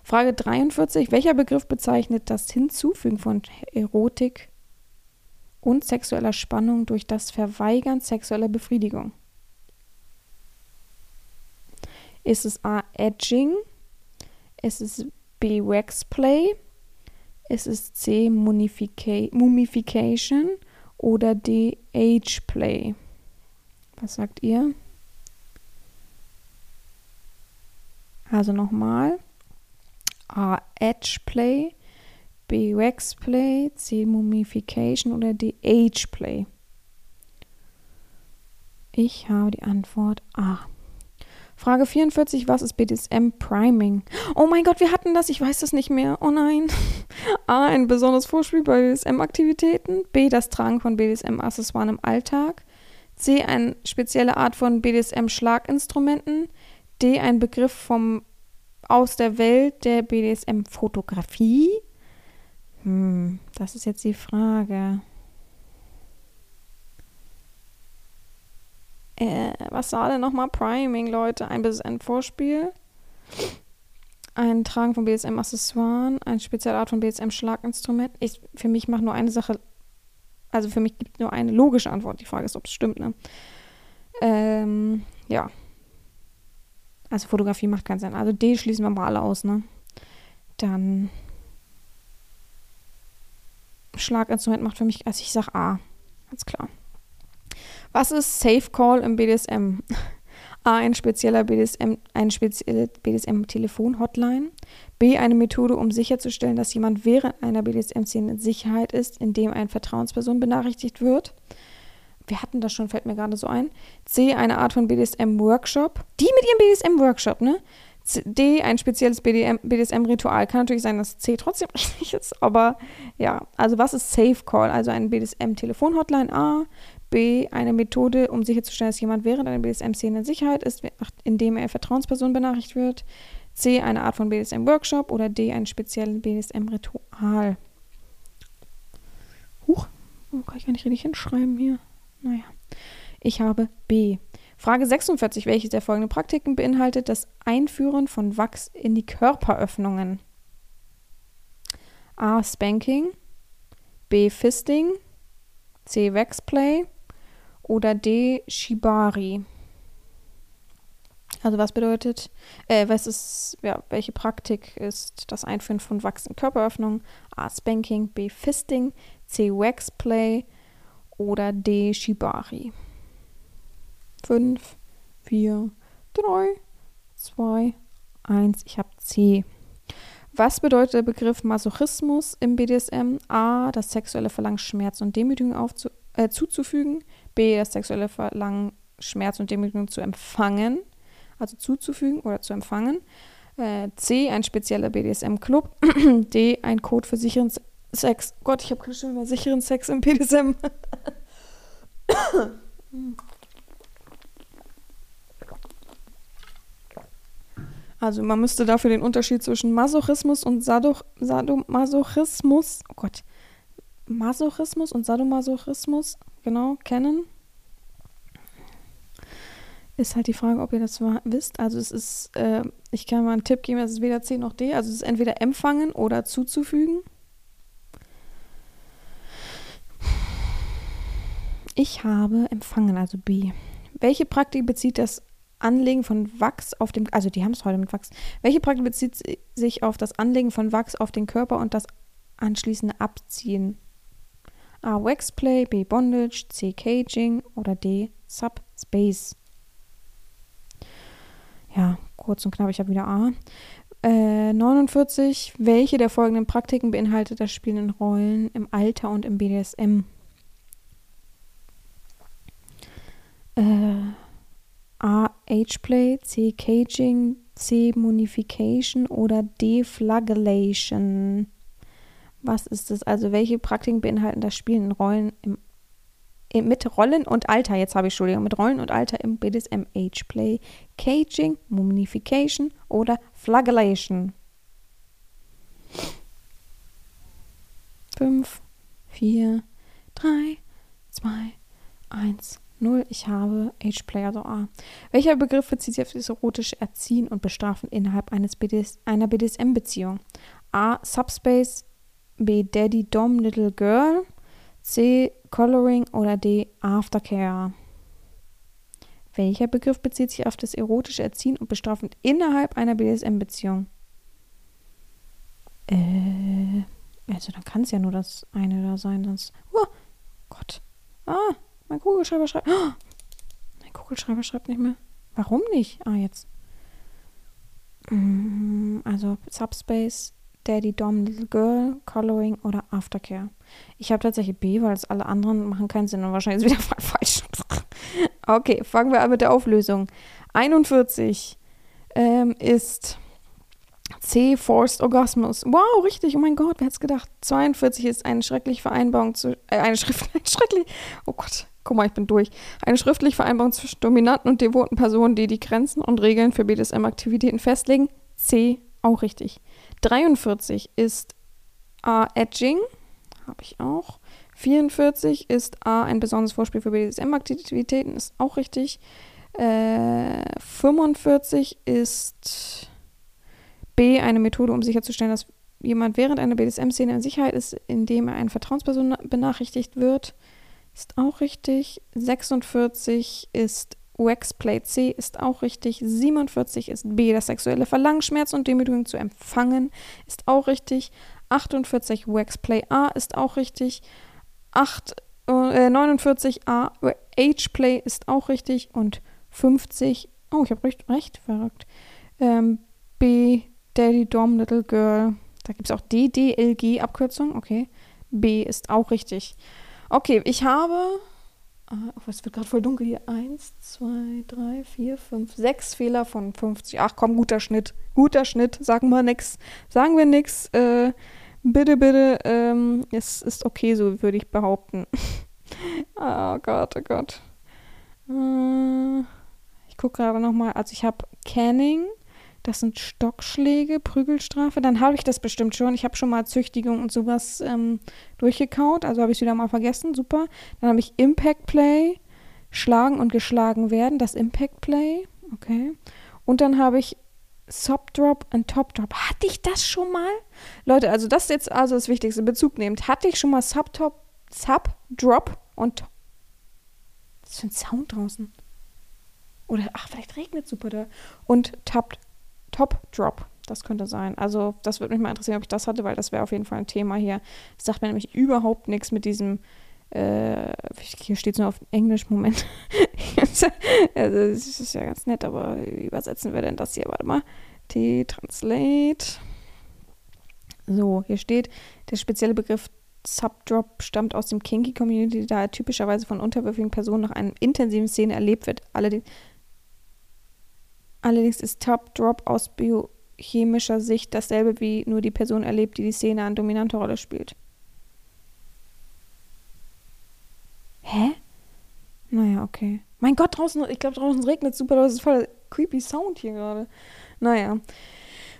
Frage 43. Welcher Begriff bezeichnet das Hinzufügen von Erotik und sexueller Spannung durch das Verweigern sexueller Befriedigung? Ist es A. Edging? Ist es B. Waxplay? Ist es C. Mumifica Oder D. Ageplay? Was sagt ihr? Also nochmal. A. Edge Play. B. Wax Play. C. Mummification oder D. Age Play. Ich habe die Antwort A. Frage 44, was ist BDSM Priming? Oh mein Gott, wir hatten das, ich weiß das nicht mehr. Oh nein. A, ein besonderes Vorspiel bei BDSM-Aktivitäten. B, das Tragen von BDSM-Accessoires im Alltag. C, eine spezielle Art von BDSM-Schlaginstrumenten. D ein Begriff vom aus der Welt der BDSM-Fotografie? Hm, das ist jetzt die Frage. Äh, was war denn nochmal Priming, Leute? Ein BDSM-Vorspiel, ein Tragen von BDSM-Accessoires, eine spezielle Art von BDSM-Schlaginstrument. für mich macht nur eine Sache, also für mich gibt nur eine logische Antwort. Die Frage ist, ob es stimmt, ne? Ähm, ja. Also Fotografie macht keinen Sinn. Also D schließen wir mal alle aus, ne? Dann Schlaginstrument macht für mich, also ich sag A. Ganz klar. Was ist Safe Call im BDSM? A. Ein spezieller BDSM, eine spezielle BDSM-Telefon-Hotline. B. Eine Methode, um sicherzustellen, dass jemand während einer BDSM-Szene in Sicherheit ist, indem eine Vertrauensperson benachrichtigt wird. Wir hatten das schon, fällt mir gerade so ein. C. Eine Art von BDSM-Workshop. Die mit ihrem BDSM-Workshop, ne? D, ein spezielles BDSM-Ritual. Kann natürlich sein, dass C trotzdem richtig ist, aber ja. Also was ist Safe Call? Also ein BDSM-Telefon-Hotline A. B, eine Methode, um sicherzustellen, dass jemand während einer BDSM-Szene in Sicherheit ist, indem er Vertrauensperson benachrichtigt wird. C, eine Art von BDSM-Workshop. Oder D, ein spezielles BDSM-Ritual. Huch, oh, kann ich gar nicht richtig hinschreiben hier. Naja. Ich habe B. Frage 46. Welches der folgenden Praktiken beinhaltet das Einführen von Wachs in die Körperöffnungen? A. Spanking. B. Fisting. C. Waxplay. Oder D. Shibari. Also was bedeutet, äh, was ist, ja, welche Praktik ist das Einführen von Wachs in Körperöffnungen? A. Spanking. B. Fisting. C. Waxplay. Oder D. Shibari. 5, 4, 3, 2, 1. Ich habe C. Was bedeutet der Begriff Masochismus im BDSM? A. Das sexuelle Verlangen, Schmerz und Demütigung aufzu äh, zuzufügen. B. Das sexuelle Verlangen, Schmerz und Demütigung zu empfangen. Also zuzufügen oder zu empfangen. Äh, C. Ein spezieller BDSM-Club. D. Ein Code für sicheren Sex. Gott, ich habe gerade schon über sicheren Sex im BDSM. Also man müsste dafür den Unterschied zwischen Masochismus und Sadoch, Sadomasochismus, oh Gott, Masochismus und Sadomasochismus genau kennen. Ist halt die Frage, ob ihr das wisst. Also es ist, äh, ich kann mal einen Tipp geben, es ist weder C noch D. Also es ist entweder empfangen oder zuzufügen. Ich habe empfangen, also B. Welche Praktik bezieht das Anlegen von Wachs auf dem, also die haben es heute mit Wachs. Welche Praktik bezieht sich auf das Anlegen von Wachs auf den Körper und das anschließende Abziehen? A. Waxplay, B. Bondage, C. Caging oder D. Subspace. Ja, kurz und knapp, ich habe wieder A. Äh, 49. Welche der folgenden Praktiken beinhaltet das Spielen in Rollen im Alter und im BDSM? Äh, A. Ageplay, C. Caging, C. Munification oder D. Flagellation. Was ist das? Also welche Praktiken beinhalten das Spielen in Rollen im, mit Rollen und Alter, jetzt habe ich Entschuldigung, mit Rollen und Alter im BDSM Ageplay, Caging, Mummification oder Flagellation. 5, 4, 3, 2, 1. 0. Ich habe Age-Player, also A. Welcher Begriff bezieht sich auf das erotische Erziehen und Bestrafen innerhalb eines BDS, einer BDSM-Beziehung? A. Subspace. B. Daddy, Dom, Little Girl. C. Coloring oder D. Aftercare. Welcher Begriff bezieht sich auf das erotische Erziehen und Bestrafen innerhalb einer BDSM-Beziehung? Äh, also dann kann es ja nur das eine da sein, sonst. Oh, Gott. Ah, mein Kugelschreiber schreibt. Oh, mein Kugelschreiber schreibt nicht mehr. Warum nicht? Ah, jetzt. Mm, also Subspace, Daddy, Dom, Little Girl, Coloring oder Aftercare. Ich habe tatsächlich B, weil es alle anderen machen keinen Sinn und wahrscheinlich ist wieder falsch. okay, fangen wir an mit der Auflösung. 41 ähm, ist C, Forced Orgasmus. Wow, richtig, oh mein Gott, wer hätte es gedacht? 42 ist eine schreckliche Vereinbarung zu, äh, eine Schrift, schrecklich, oh Gott, guck mal, ich bin durch. Eine schriftliche Vereinbarung zwischen dominanten und devoten Personen, die die Grenzen und Regeln für BDSM-Aktivitäten festlegen. C, auch richtig. 43 ist A, Edging, habe ich auch. 44 ist A, ein besonderes Vorspiel für BDSM-Aktivitäten, ist auch richtig. Äh, 45 ist B, eine Methode, um sicherzustellen, dass jemand während einer BDSM-Szene in Sicherheit ist, indem er eine Vertrauensperson benachrichtigt wird. Ist auch richtig. 46 ist Waxplay C ist auch richtig. 47 ist B, das sexuelle Verlangen, Schmerz und Demütigung zu empfangen, ist auch richtig. 48 Waxplay A ist auch richtig. 8, äh, 49 A Ageplay ist auch richtig. Und 50, oh, ich habe recht, recht verrückt. Ähm, B Daddy Dom Little Girl. Da gibt es auch DDLG Abkürzung, okay. B ist auch richtig. Okay, ich habe Oh, es wird gerade voll dunkel hier. Eins, zwei, drei, vier, fünf, sechs Fehler von 50. Ach komm, guter Schnitt. Guter Schnitt. Sagen wir nix. Sagen wir nix. Äh, bitte, bitte. Ähm, es ist okay, so würde ich behaupten. oh Gott, oh Gott. Äh, ich gucke gerade nochmal. Also ich habe Canning. Das sind Stockschläge, Prügelstrafe. Dann habe ich das bestimmt schon. Ich habe schon mal Züchtigung und sowas ähm, durchgekaut. Also habe ich es wieder mal vergessen. Super. Dann habe ich Impact Play, Schlagen und geschlagen werden. Das Impact Play. Okay. Und dann habe ich Subdrop und Topdrop. Hatte ich das schon mal? Leute, also das ist jetzt also das Wichtigste. Bezug nehmt. Hatte ich schon mal Subtop, Subdrop und Was ist für ein Sound draußen? Oder, ach, vielleicht regnet super da. Und Top, Top Drop. Das könnte sein. Also, das würde mich mal interessieren, ob ich das hatte, weil das wäre auf jeden Fall ein Thema hier. Das sagt mir nämlich überhaupt nichts mit diesem. Äh, hier steht es nur auf Englisch, Moment. also, das ist ja ganz nett, aber wie übersetzen wir denn das hier? Warte mal. T-Translate. So, hier steht, der spezielle Begriff Subdrop stammt aus dem Kinky Community, da er typischerweise von unterwürfigen Personen nach einer intensiven Szene erlebt wird. Allerdings Allerdings ist Top Drop aus biochemischer Sicht dasselbe wie nur die Person erlebt, die die Szene eine dominante Rolle spielt. Hä? Naja, okay. Mein Gott, draußen, ich glaube, draußen regnet super, das ist voll creepy Sound hier gerade. Naja.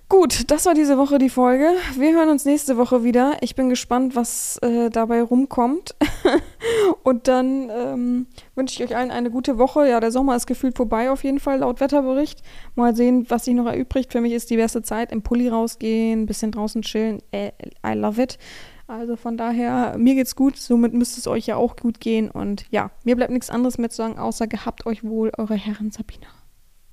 Gut, das war diese Woche die Folge. Wir hören uns nächste Woche wieder. Ich bin gespannt, was äh, dabei rumkommt. Und dann ähm, wünsche ich euch allen eine gute Woche. Ja, der Sommer ist gefühlt vorbei auf jeden Fall, laut Wetterbericht. Mal sehen, was sich noch erübrigt. Für mich ist die beste Zeit. Im Pulli rausgehen, ein bisschen draußen chillen. Äh, I love it. Also von daher, mir geht's gut. Somit müsste es euch ja auch gut gehen. Und ja, mir bleibt nichts anderes mehr zu sagen, außer gehabt euch wohl, eure Herren Sabina.